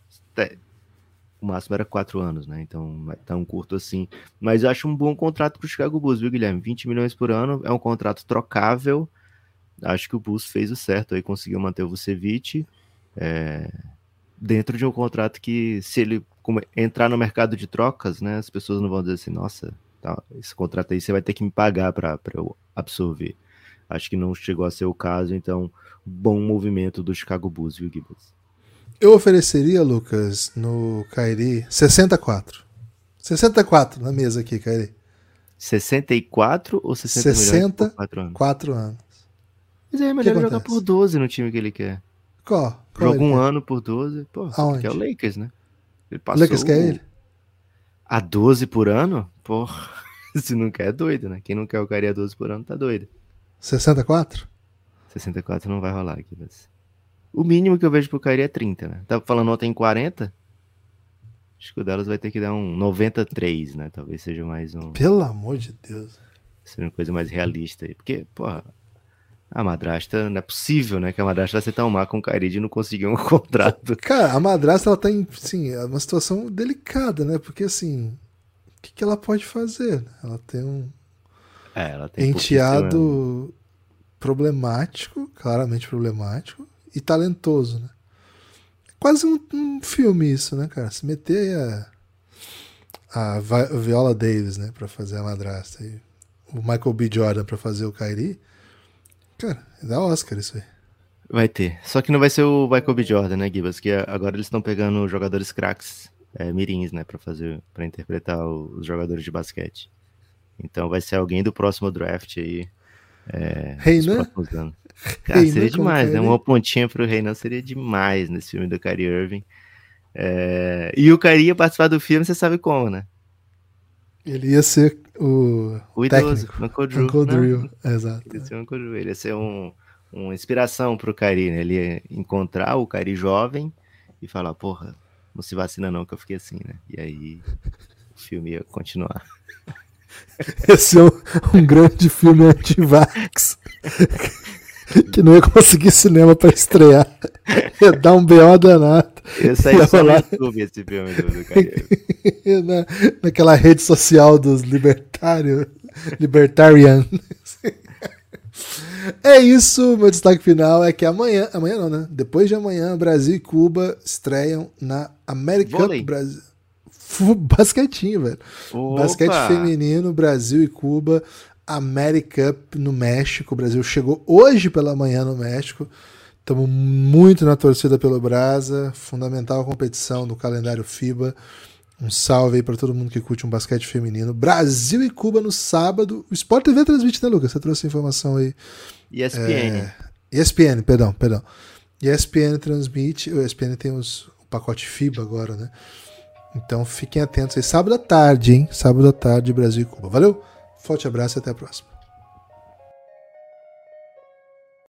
o máximo era quatro anos, né? Então não é tão curto assim. Mas eu acho um bom contrato para o Chicago Bulls, viu, Guilherme? 20 milhões por ano, é um contrato trocável. Acho que o Bulls fez o certo aí, conseguiu manter o Vucevic é, dentro de um contrato que, se ele entrar no mercado de trocas, né, as pessoas não vão dizer assim, nossa, tá, esse contrato aí você vai ter que me pagar para eu absorver. Acho que não chegou a ser o caso, então, bom movimento do Chicago Bulls, viu, Gibbons? Eu ofereceria, Lucas, no Kairi 64. 64 na mesa aqui, Kairi. 64 ou 60 64 anos? 4 anos. Mas aí é melhor jogar por 12 no time que ele quer. Qual? Qual Joga um quer? ano por 12. Pô, que é o Lakers, né? Ele passou Lakers quer ele? A 12 por ano? Porra, se não quer é doido, né? Quem não quer o Kairi a 12 por ano tá doido. 64? 64 não vai rolar aqui, mas... O mínimo que eu vejo pro Kairi é 30, né? Tava falando ontem 40. Acho que o Dallas vai ter que dar um 93, né? Talvez seja mais um. Pelo amor de Deus. Seja uma coisa mais realista aí. Porque, porra, a madrasta, não é possível, né? Que a madrasta vai ser tão má com o Kairi de não conseguir um contrato. Cara, a madrasta, ela tá em, sim, é uma situação delicada, né? Porque, assim, o que, que ela pode fazer? Ela tem um é, ela tem enteado problemático, claramente problemático e talentoso, né? É quase um, um, filme isso, né, cara? Se meter a, a Viola Davis, né, para fazer a madrasta e o Michael B. Jordan para fazer o Kyrie, cara, dá Oscar isso aí. Vai ter. Só que não vai ser o Michael B. Jordan, né, Gibas? Que agora eles estão pegando jogadores craques, é, mirins, né, para fazer, para interpretar os jogadores de basquete. Então vai ser alguém do próximo draft aí. É, Reina? Cara, seria demais, né? Uma pontinha pro Reinan seria demais nesse filme do Kyrie Irving. É... E o Kyrie ia participar do filme, você sabe como, né? Ele ia ser o. O idoso, técnico. Uncle Drew. Uncle Drew, exato. Ele ia ser, Uncle Drew. Ele ia ser um, uma inspiração pro Kyrie, né? Ele ia encontrar o Kyrie jovem e falar: porra, não se vacina não, que eu fiquei assim, né? E aí o filme ia continuar. Esse é um, um grande filme anti-vax. que não ia conseguir cinema para estrear. Ia dar um BO danado. Esse aí só no YouTube, esse filme do, do Na, naquela rede social dos libertários. Libertarian. É isso, meu destaque final é que amanhã, amanhã não, né? Depois de amanhã, Brasil e Cuba estreiam na American Cup Brasil. Basquetinho, velho. Opa. Basquete feminino, Brasil e Cuba. America Cup no México. O Brasil chegou hoje pela manhã no México. Estamos muito na torcida pelo Brasa. Fundamental competição do calendário FIBA. Um salve aí para todo mundo que curte um basquete feminino. Brasil e Cuba no sábado. O Sport TV transmite, né, Lucas? Você trouxe a informação aí. ESPN. É... ESPN, perdão, perdão. ESPN transmite. O ESPN tem os... o pacote FIBA agora, né? Então fiquem atentos aí. Sábado à tarde, hein? Sábado à tarde, Brasil e Cuba. Valeu? Forte abraço e até a próxima.